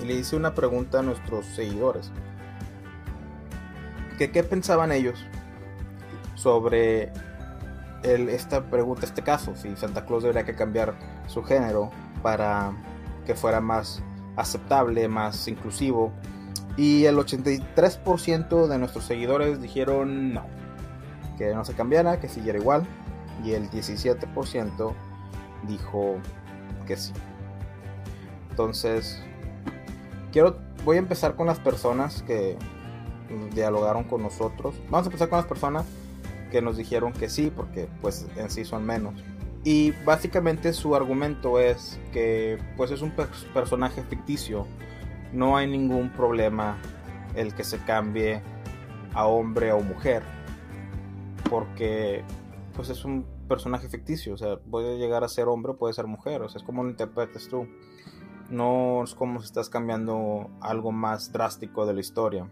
y le hice una pregunta a nuestros seguidores. Que qué pensaban ellos sobre esta pregunta, este caso, si Santa Claus debería cambiar su género para que fuera más aceptable, más inclusivo. Y el 83% de nuestros seguidores dijeron no, que no se cambiara, que siguiera igual. Y el 17% dijo que sí. Entonces, quiero, voy a empezar con las personas que dialogaron con nosotros. Vamos a empezar con las personas que nos dijeron que sí, porque pues en sí son menos. Y básicamente su argumento es que pues es un personaje ficticio. No hay ningún problema el que se cambie a hombre o mujer. Porque pues es un personaje ficticio, o sea, puede llegar a ser hombre o puede ser mujer, o sea, es como lo interpretes tú. No es como si estás cambiando algo más drástico de la historia.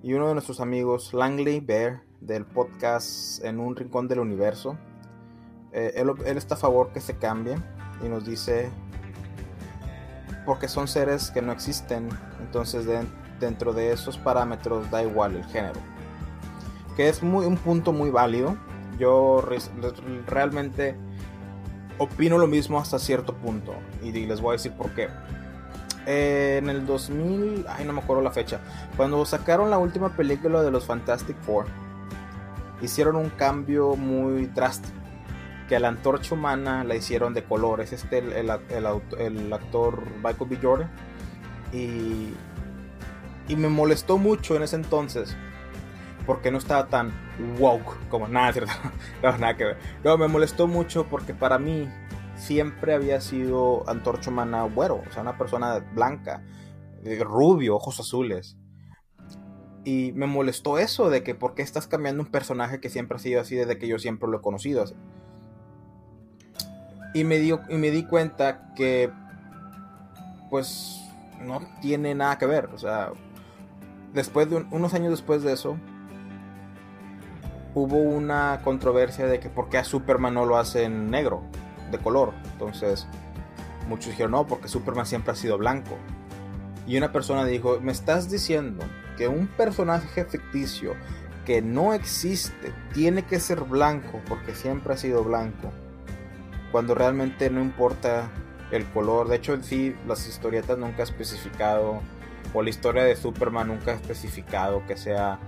Y uno de nuestros amigos, Langley Bear, del podcast En un Rincón del Universo, eh, él, está a favor que se cambie y nos dice, porque son seres que no existen, entonces dentro de esos parámetros da igual el género. Que es muy, un punto muy válido, yo realmente opino lo mismo hasta cierto punto. Y les voy a decir por qué. en el 2000, ay no me acuerdo la fecha, cuando sacaron la última película de los Fantastic Four, hicieron un cambio muy drástico. Que la antorcha humana la hicieron de colores. Este el, el, el, actor Michael B. Jordan. Y, y me molestó mucho en ese entonces porque no estaba tan woke como nada, ¿cierto? no, nada que ver. No, me molestó mucho porque para mí siempre había sido Antorcha Humana güero, o sea, una persona blanca, rubio, ojos azules. Y me molestó eso de que por qué estás cambiando un personaje que siempre ha sido así desde que yo siempre lo he conocido. Y me, dio, y me di cuenta que pues no tiene nada que ver. O sea, después de unos años después de eso, hubo una controversia de que por qué a Superman no lo hacen negro, de color. Entonces, muchos dijeron, no, porque Superman siempre ha sido blanco. Y una persona dijo, me estás diciendo que un personaje ficticio que no existe tiene que ser blanco porque siempre ha sido blanco. Cuando realmente no importa el color. De hecho, en sí, las historietas nunca ha especificado, o la historia de Superman nunca ha especificado que sea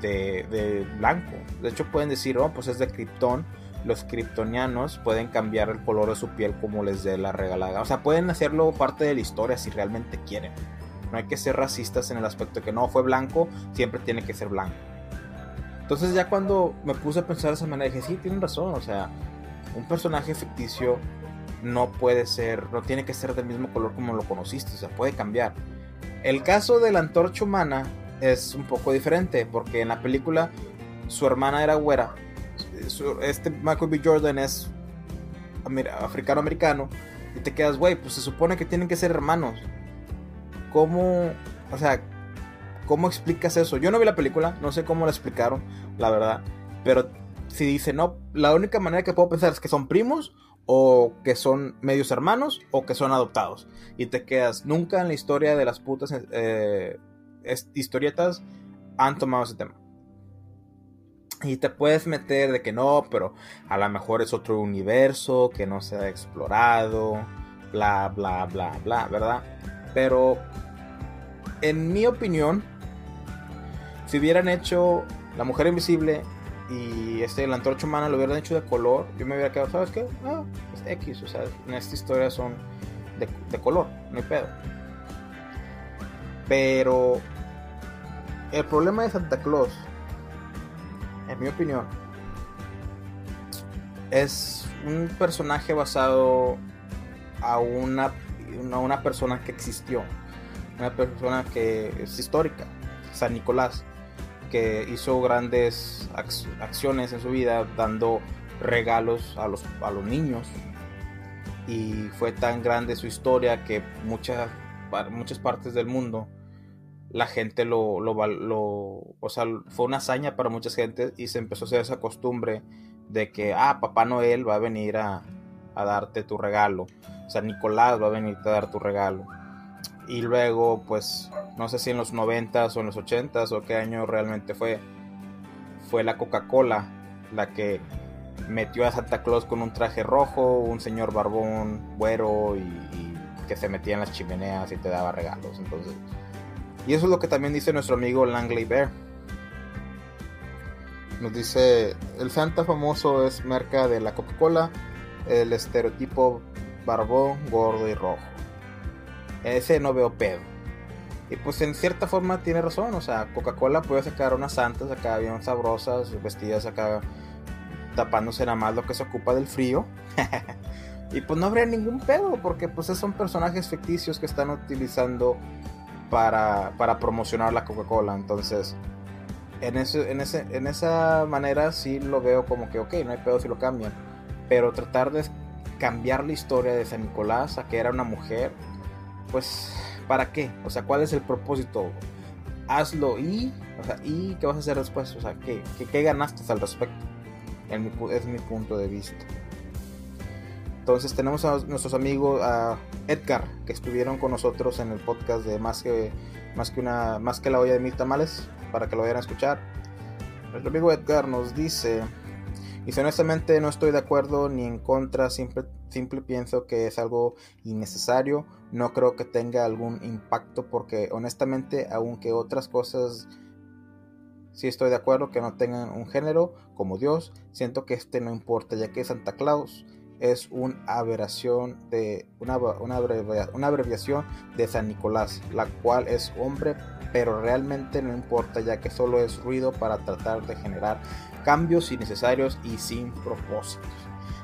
de, blanco. De hecho, pueden decir, oh, pues es de Krypton. Los kryptonianos pueden cambiar el color de su piel como les dé la regalada. O sea, pueden hacerlo parte de la historia si realmente quieren. No hay que ser racistas en el aspecto de que no fue blanco, siempre tiene que ser blanco. Entonces ya cuando me puse a pensar de esa manera dije, sí, tienen razón, o sea, un personaje ficticio no puede ser, no tiene que ser del mismo color como lo conociste, o sea, puede cambiar. El caso de la antorcha humana es un poco diferente, porque en la película su hermana era güera, este Michael B. Jordan es africano-americano, y te quedas, güey, pues se supone que tienen que ser hermanos. ¿Cómo, o sea, cómo explicas eso? Yo no vi la película, no sé cómo la explicaron, la verdad, pero si dice, no, la única manera que puedo pensar es que son primos o que son medios hermanos o que son adoptados. Y te quedas, nunca en la historia de las putas eh, historietas han tomado ese tema. Y te puedes meter de que no, pero a lo mejor es otro universo que no se ha explorado, bla, bla, bla, bla, ¿verdad? Pero, en mi opinión, si hubieran hecho La Mujer Invisible y este, la antorcha humana lo hubieran hecho de color, yo me hubiera quedado, ¿sabes qué? Es X, o sea, en esta historia son de, color, no hay pedo. Pero el problema de Santa Claus, en mi opinión, es un personaje basado a una, persona que existió, una persona que es histórica, San Nicolás que hizo grandes acciones en su vida dando regalos a los, a los niños. Y fue tan grande su historia que muchas, muchas partes del mundo la gente lo, lo, o sea, fue una hazaña para mucha gente y se empezó a hacer esa costumbre de que, ah, Papá Noel va a venir a, a darte tu regalo, o sea, Nicolás va a venir a dar tu regalo. Y luego, pues, no sé si en los 90s o en los 80s o qué año realmente fue, fue la Coca-Cola la que metió a Santa Claus con un traje rojo, un señor barbón, güero y, que se metía en las chimeneas y te daba regalos. Entonces, y eso es lo que también dice nuestro amigo Langley Bear. Nos dice, el Santa famoso es marca de la Coca-Cola, el estereotipo barbón, gordo y rojo. Ese no veo pedo. Y pues en cierta forma tiene razón, o sea, Coca-Cola puede sacar unas santas acá bien sabrosas, vestidas acá tapándose nada más lo que se ocupa del frío. y pues no habría ningún pedo, porque pues son personajes ficticios que están utilizando para, para promocionar la Coca-Cola. Entonces, en, ese, en, ese, en esa manera sí lo veo como que, ok, no hay pedo si lo cambian. Pero tratar de cambiar la historia de San Nicolás a que era una mujer, pues, ¿para qué? O sea, ¿cuál es el propósito? Hazlo y, o sea, ¿y qué vas a hacer después? O sea, ¿qué, qué, ganaste al respecto? es mi punto de vista. Entonces tenemos a nuestros amigos, Edgar, que estuvieron con nosotros en el podcast de Más que, más que, una, más que la olla de mil tamales, para que lo vayan a escuchar. Nuestro amigo Edgar nos dice, y si honestamente no estoy de acuerdo ni en contra, simple, pienso que es algo innecesario, no creo que tenga algún impacto porque honestamente, aunque otras cosas sí estoy de acuerdo que no tengan un género como Dios, siento que este no importa ya que Santa Claus es una abreviación de una, una, abreviación de San Nicolás, la cual es hombre, pero realmente no importa ya que solo es ruido para tratar de generar cambios innecesarios y sin propósitos.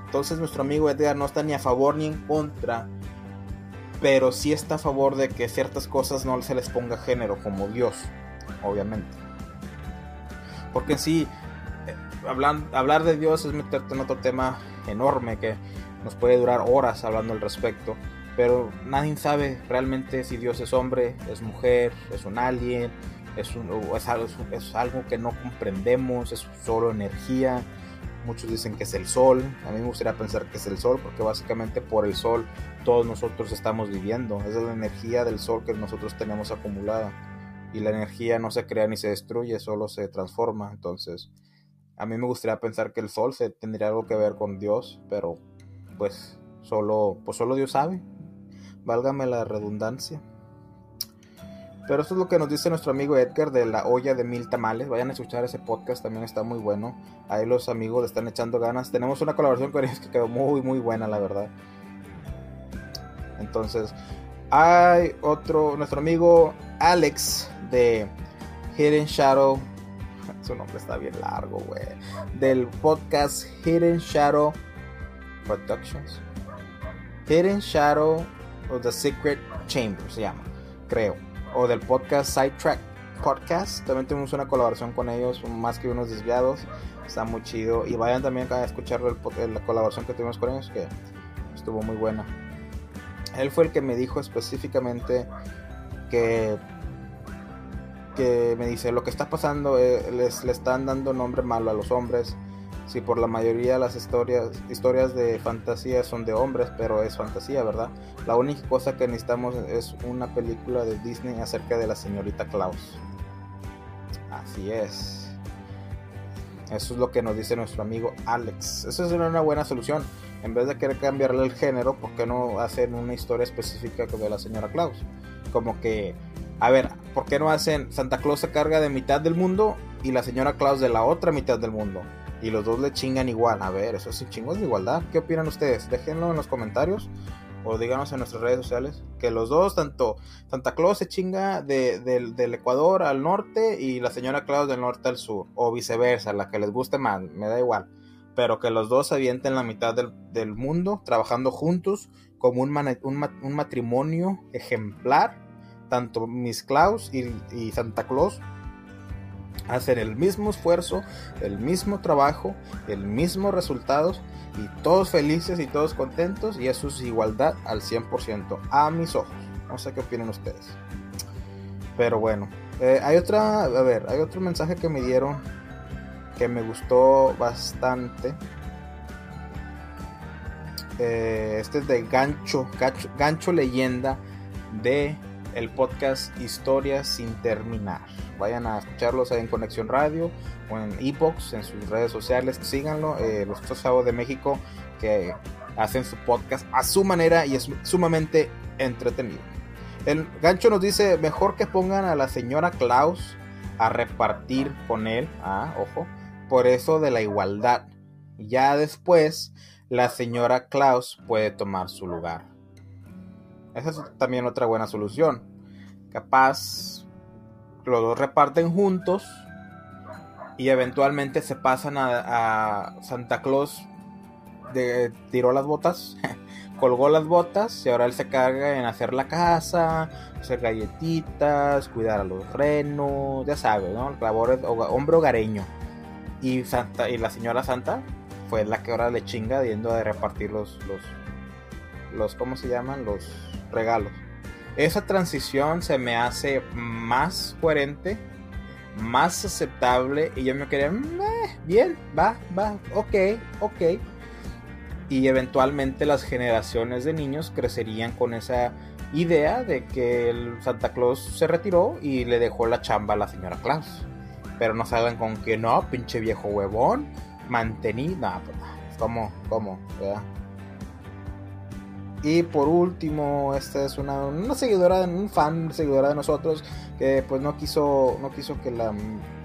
Entonces nuestro amigo Edgar no está ni a favor ni en contra, pero sí está a favor de que ciertas cosas no se les ponga género, como Dios, obviamente. Porque en sí, eh, hablar, hablar de Dios es meterte en otro tema enorme que nos puede durar horas hablando al respecto. Pero nadie sabe realmente si Dios es hombre, es mujer, es un alien, es, un, es, algo, es algo que no comprendemos, es solo energía. Muchos dicen que es el sol. A mí me gustaría pensar que es el sol porque básicamente por el sol todos nosotros estamos viviendo. Es la energía del sol que nosotros tenemos acumulada. Y la energía no se crea ni se destruye, solo se transforma. Entonces, a mí me gustaría pensar que el sol se tendría algo que ver con Dios, pero pues solo, pues solo Dios sabe. Válgame la redundancia. Pero esto es lo que nos dice nuestro amigo Edgar de la olla de mil tamales. Vayan a escuchar ese podcast, también está muy bueno. Ahí los amigos le están echando ganas. Tenemos una colaboración con ellos que quedó muy, muy buena, la verdad. Entonces, hay otro, nuestro amigo Alex de Hidden Shadow. Su nombre está bien largo, güey. Del podcast Hidden Shadow Productions. Hidden Shadow of the Secret Chamber se llama, creo. O del podcast Sidetrack Podcast. También tuvimos una colaboración con ellos, más que unos desviados. Está muy chido. Y vayan también a escuchar la colaboración que tuvimos con ellos, que estuvo muy buena. Él fue el que me dijo específicamente que que me dice lo que está pasando eh, les le están dando nombre malo a los hombres si por la mayoría de las historias, historias de fantasía son de hombres, pero es fantasía, ¿verdad? La única cosa que necesitamos es una película de Disney acerca de la señorita Klaus. Así es. Eso es lo que nos dice nuestro amigo Alex. Eso es una buena solución. En vez de querer cambiarle el género, ¿por qué no hacen una historia específica de la señora Klaus? Como que, a ver, ¿por qué no hacen Santa Claus se carga de mitad del mundo y la señora Claus de la otra mitad del mundo? y los dos le chingan igual. A ver, eso es chingos de igualdad. ¿Qué opinan ustedes? Déjenlo en los comentarios o díganos en nuestras redes sociales que los dos, tanto Santa Claus se chinga del Ecuador al norte y la señora Claus del norte al sur, o viceversa, la que les guste más, me da igual. Pero que los dos se avienten la mitad del, mundo trabajando juntos como un, un, matrimonio ejemplar, tanto Miss Claus y, Santa Claus hacer el mismo esfuerzo, el mismo trabajo, el mismo resultados y todos felices y todos contentos y eso es igualdad al 100% a mis ojos. No sé qué opinan ustedes. Pero bueno, eh, hay otra, a ver, hay otro mensaje que me dieron que me gustó bastante. Eh, este es de Gancho, Gancho, Gancho Leyenda de el podcast Historias sin terminar. Vayan a escucharlos en Conexión Radio o en Ebox, en sus redes sociales. Síganlo. Eh, los chavos de México que hacen su podcast a su manera y es sumamente entretenido. El gancho nos dice, mejor que pongan a la señora Klaus a repartir con él, ah, ojo, por eso de la igualdad. Ya después, la señora Klaus puede tomar su lugar. Esa es también otra buena solución. Capaz los dos reparten juntos y eventualmente se pasan a, Santa Claus de, tiró las botas, colgó las botas y ahora él se carga en hacer la casa, hacer galletitas, cuidar a los renos, ya sabes, ¿no? Labores, hombre hogareño. Y, Santa, y la señora Santa fue la que ahora le chinga yendo a repartir los, los, los, ¿cómo se llaman? Los regalos. Esa transición se me hace más coherente, más aceptable y yo me quedé, mm, eh, bien, va, va, ok, ok. Y eventualmente las generaciones de niños crecerían con esa idea de que el Santa Claus se retiró y le dejó la chamba a la señora Claus. Pero no salgan con que no, pinche viejo huevón, mantení, nada, pues, ¿cómo, cómo, ¿verdad? Y por último, esta es una, una seguidora, un fan seguidora de nosotros que pues no quiso, no quiso que la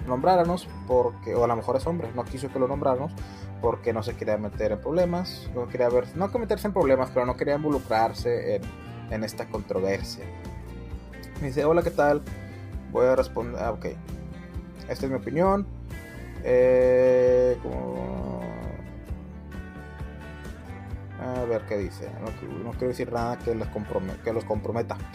nombráramos porque, o a lo mejor es hombre, no quiso que lo nombráramos porque no se quería meter en problemas, no quería ver, no que meterse en problemas, pero no quería involucrarse en, esta controversia. Me dice, hola, ¿qué tal? Voy a responder, ah, ok, esta es mi opinión. Eh, como A ver qué dice. No, quiero decir nada que los, que los comprometa.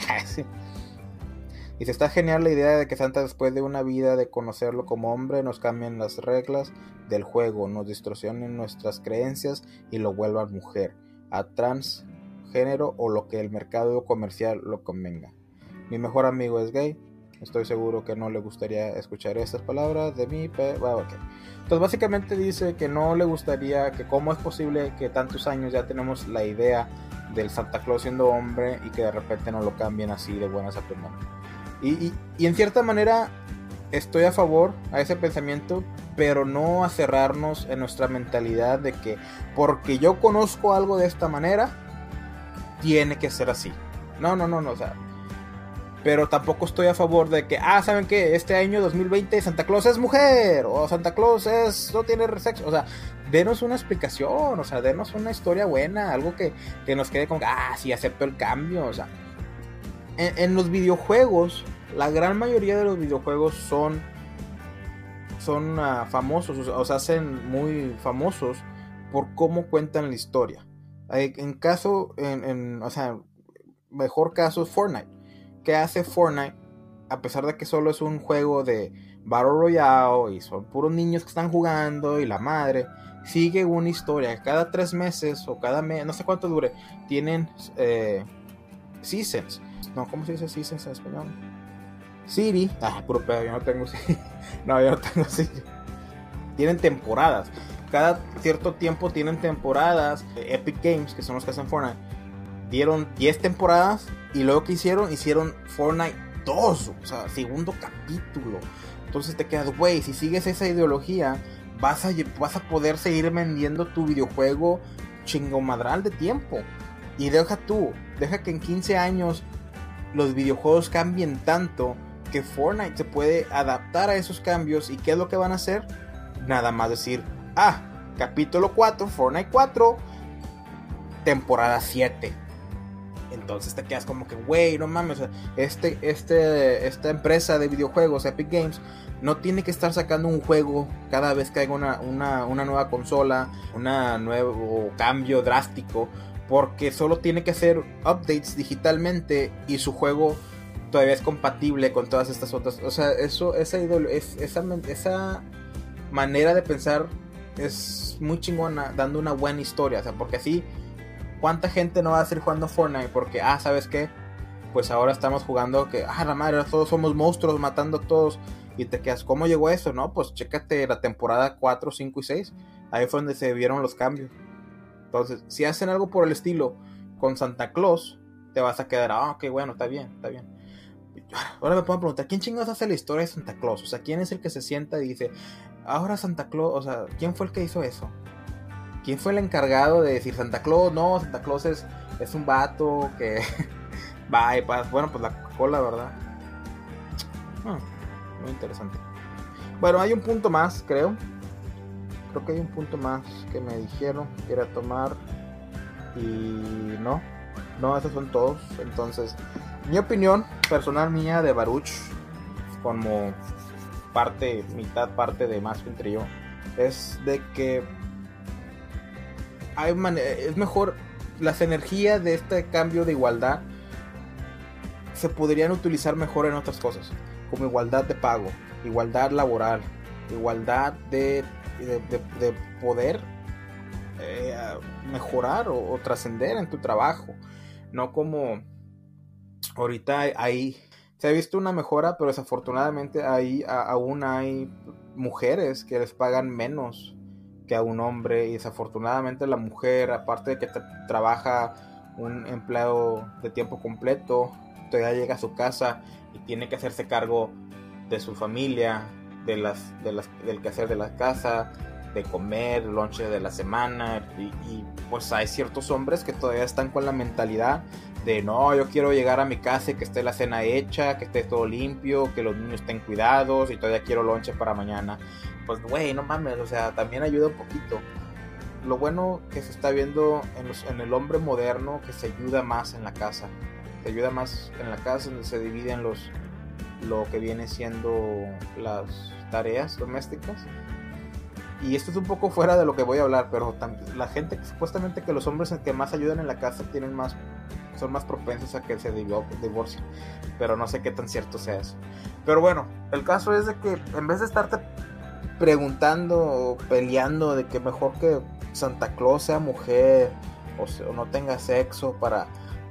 Se está genial la idea de que Santa después de una vida de conocerlo como hombre nos cambien las reglas del juego, nos distorsionen nuestras creencias y lo vuelvan mujer, a transgénero o lo que el mercado comercial lo convenga. Mi mejor amigo es gay, estoy seguro que no le gustaría escuchar estas palabras de mí, pero Entonces básicamente dice que no le gustaría, que cómo es posible que tantos años ya tenemos la idea del Santa Claus siendo hombre y que de repente no lo cambien así de buenas a primeras. Y, en cierta manera estoy a favor a ese pensamiento, pero no a cerrarnos en nuestra mentalidad de que porque yo conozco algo de esta manera, tiene que ser así. No, no, no, no, o sea, pero tampoco estoy a favor de que, ah, ¿saben qué? Este año 2020 Santa Claus es mujer o Santa Claus es no tiene sexo, o sea, denos una explicación, o sea, denos una historia buena, algo que, que nos quede con, ah, sí, acepto el cambio, o sea, en, los videojuegos, la gran mayoría de los videojuegos son, son uh, famosos, o se hacen muy famosos por cómo cuentan la historia. En caso, en, o sea, mejor caso es Fortnite. ¿Qué hace Fortnite? A pesar de que solo es un juego de Battle Royale y son puros niños que están jugando y la madre, sigue una historia. Cada tres meses o cada mes, no sé cuánto dure, tienen eh, seasons no, ¿cómo se dice Seasons en español? Siri. Ah, puro pedo, yo no tengo Siri. no, yo no tengo. Tienen temporadas. Cada cierto tiempo tienen temporadas. Epic Games, que son los que hacen Fortnite, dieron 10 temporadas. Y luego que hicieron, hicieron Fortnite 2. O sea, segundo capítulo. Entonces te quedas, güey, si sigues esa ideología, vas a, vas a poder seguir vendiendo tu videojuego chingomadral de tiempo. Y deja tú, deja que en 15 años los videojuegos cambien tanto que Fortnite se puede adaptar a esos cambios y qué es lo que van a hacer? Nada más decir, ah, capítulo 4, Fortnite 4, temporada 7. Entonces te quedas como que, wey, no mames, este, este, esta empresa de videojuegos, Epic Games, no tiene que estar sacando un juego cada vez que haya una, una, una nueva consola, un nuevo cambio drástico porque solo tiene que hacer updates digitalmente y su juego todavía es compatible con todas estas otras. O sea, eso, esa, es, esa, esa manera de pensar es muy chingona, dando una buena historia. O sea, porque así, ¿cuánta gente no va a seguir jugando Fortnite? Porque, ah, ¿sabes qué? Pues ahora estamos jugando que, ah, la madre, todos somos monstruos matando a todos. Y te quedas, ¿cómo llegó eso? No, pues chécate la temporada 4, 5 y 6. Ahí fue donde se vieron los cambios. Entonces, si hacen algo por el estilo con Santa Claus, te vas a quedar, ah, ok, bueno, está bien, está bien. Ahora me puedo preguntar, ¿quién chingados hace la historia de Santa Claus? O sea, ¿quién es el que se sienta y dice, ahora Santa Claus, o sea, ¿quién fue el que hizo eso? ¿Quién fue el encargado de decir Santa Claus? No, Santa Claus es, es un vato que va y pasa. Bueno, pues la cola, ¿verdad? Ah, muy interesante. Bueno, hay un punto más, creo, creo que hay un punto más que me dijeron que era tomar y no, no, esos son todos. Entonces, mi opinión personal mía de Baruch, como parte, mitad parte de Más que es de que es mejor las energías de este cambio de igualdad se podrían utilizar mejor en otras cosas, como igualdad de pago, igualdad laboral, igualdad de de, poder eh, mejorar o, trascender en tu trabajo. No como ahorita hay, se ha visto una mejora, pero desafortunadamente ahí aún hay mujeres que les pagan menos que a un hombre y desafortunadamente la mujer, aparte de que trabaja un empleo de tiempo completo, todavía llega a su casa y tiene que hacerse cargo de su familia, de las, de las, del quehacer de la casa, de comer, lonche de la semana. Y, pues hay ciertos hombres que todavía están con la mentalidad de no, yo quiero llegar a mi casa y que esté la cena hecha, que esté todo limpio, que los niños estén cuidados y todavía quiero lonche para mañana. Pues güey, no mames, o sea, también ayuda un poquito. Lo bueno que se está viendo en, el hombre moderno que se ayuda más en la casa. Se ayuda más en la casa donde se dividen los, lo que viene siendo las tareas domésticas y esto es un poco fuera de lo que voy a hablar, pero la gente supuestamente que los hombres que más ayudan en la casa tienen más son más propensos a que se divorcien, pero no sé qué tan cierto sea eso. Pero bueno, el caso es de que en vez de estarte preguntando o peleando de que mejor que Santa Claus sea mujer o, no tenga sexo para,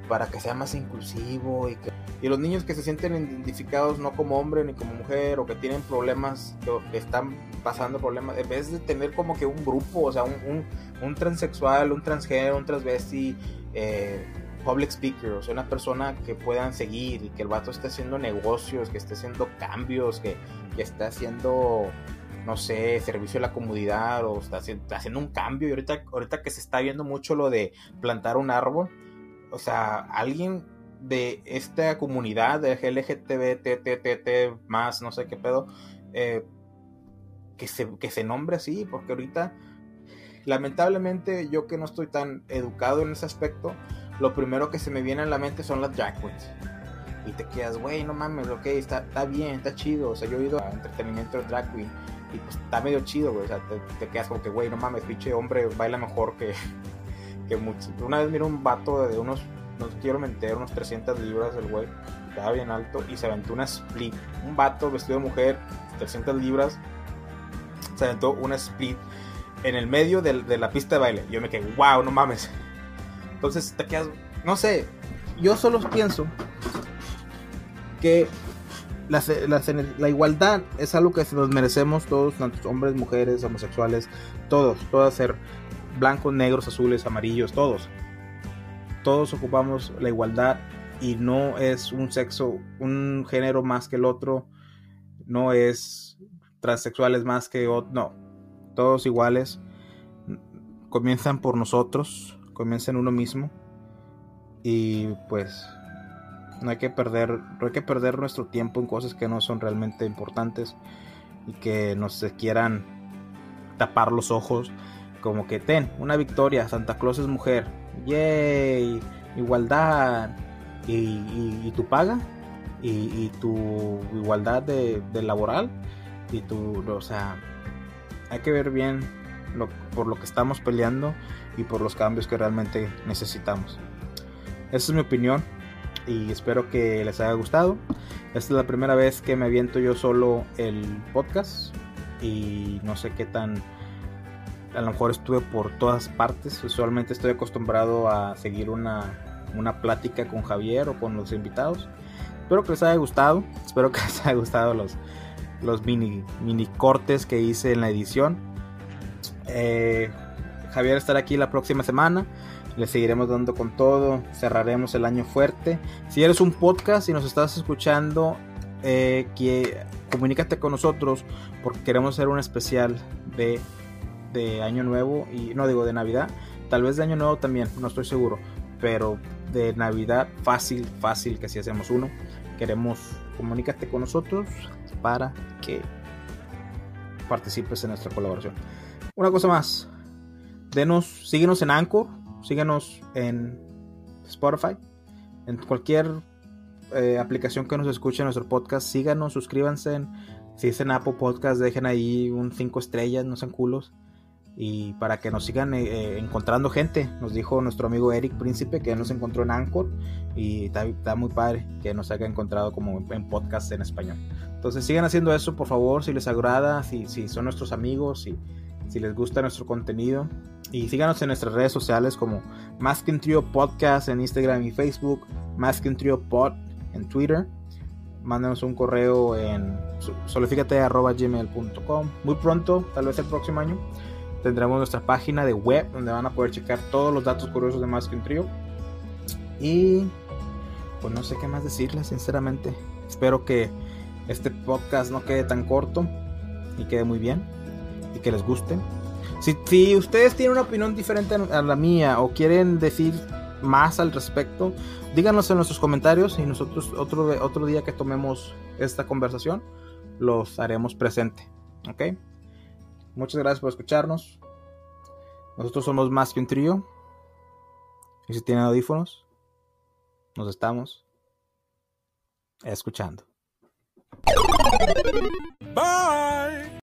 para que sea más inclusivo y que y los niños que se sienten identificados no como hombre ni como mujer o que tienen problemas que, están pasando problemas en vez de tener como que un grupo o sea un, un, transexual un transgénero un transvesti eh, public speaker o sea una persona que puedan seguir y que el vato esté haciendo negocios que esté haciendo cambios que, que esté haciendo no sé, servicio a la comunidad o está haciendo un cambio. Y ahorita, ahorita que se está viendo mucho lo de plantar un árbol, o sea, alguien de esta comunidad de LGTB, más, no sé qué pedo, eh, que, se, que se nombre así, porque ahorita, lamentablemente, yo que no estoy tan educado en ese aspecto, lo primero que se me viene a la mente son las queens. Y te quedas, güey, no mames, ok, está, está bien, está chido. O sea, yo he ido a entretenimiento de drag queen y pues está medio chido, güey. O sea, te, quedas como que, güey, no mames, pinche hombre baila mejor que, que mucho. Una vez miré un vato de unos, no quiero mentir, unos 300 libras el güey. Estaba bien alto y se aventó una split. Un vato vestido de mujer, 300 libras. Se aventó una split en el medio de, de la pista de baile. Yo me quedé, wow, no mames. Entonces te quedas, no sé. Yo solo pienso que la, igualdad es algo que nos merecemos todos, tantos hombres, mujeres, homosexuales, todos, todas ser blancos, negros, azules, amarillos, todos. Todos ocupamos la igualdad y no es un sexo, un género más que el otro, no es transexuales más que otro, no, todos iguales. Comienzan por nosotros, comienzan uno mismo y pues no hay que perder, no hay que perder nuestro tiempo en cosas que no son realmente importantes y que nos quieran tapar los ojos. Como que ten, una victoria, Santa Claus es mujer, yay, igualdad, y, tu paga, y, tu igualdad de, laboral, y tu, o sea, hay que ver bien por lo que estamos peleando y por los cambios que realmente necesitamos. Esa es mi opinión y espero que les haya gustado. Esta es la primera vez que me aviento yo solo el podcast y no sé qué tan... A lo mejor estuve por todas partes. Usualmente estoy acostumbrado a seguir una, una plática con Javier o con los invitados. Espero que les haya gustado. Espero que les haya gustado los, los mini, mini cortes que hice en la edición. Eh, Javier estará aquí la próxima semana le seguiremos dando con todo, cerraremos el año fuerte. Si eres un podcast y nos estás escuchando, eh, que, comunícate con nosotros porque queremos hacer un especial de, de Año Nuevo y no digo de Navidad, tal vez de Año Nuevo también, no estoy seguro, pero de Navidad fácil, fácil que si hacemos uno. Queremos comunícate con nosotros para que participes en nuestra colaboración. Una cosa más, denos, síguenos en Anchor, síganos en Spotify, en cualquier eh, aplicación que nos escuche nuestro podcast, síganos, suscríbanse. Si es en Apple Podcast, dejen ahí un 5 estrellas, no sean culos. Y para que nos sigan eh, eh, encontrando gente, nos dijo nuestro amigo Eric Príncipe que nos encontró en Anchor y está, muy padre que nos haya encontrado como en podcast en español. Entonces sigan haciendo eso, por favor, si les agrada, si, si son nuestros amigos, si, si les gusta nuestro contenido. Y síganos en nuestras redes sociales como Masking Trio Podcast en Instagram y Facebook, Masking Trio Pod en Twitter. Mándanos un correo en solifícate.gmail.com. Muy pronto, tal vez el próximo año, tendremos nuestra página de web donde van a poder checar todos los datos curiosos de Masking Trio. Y pues no sé qué más decirles, sinceramente. Espero que este podcast no quede tan corto y quede muy bien y que les guste. Si, ustedes tienen una opinión diferente a la mía o quieren decir más al respecto, díganos en nuestros comentarios y nosotros otro, otro día que tomemos esta conversación los haremos presente. ¿Ok? Muchas gracias por escucharnos. Nosotros somos más que un trío. Y si tienen audífonos, nos estamos escuchando. Bye.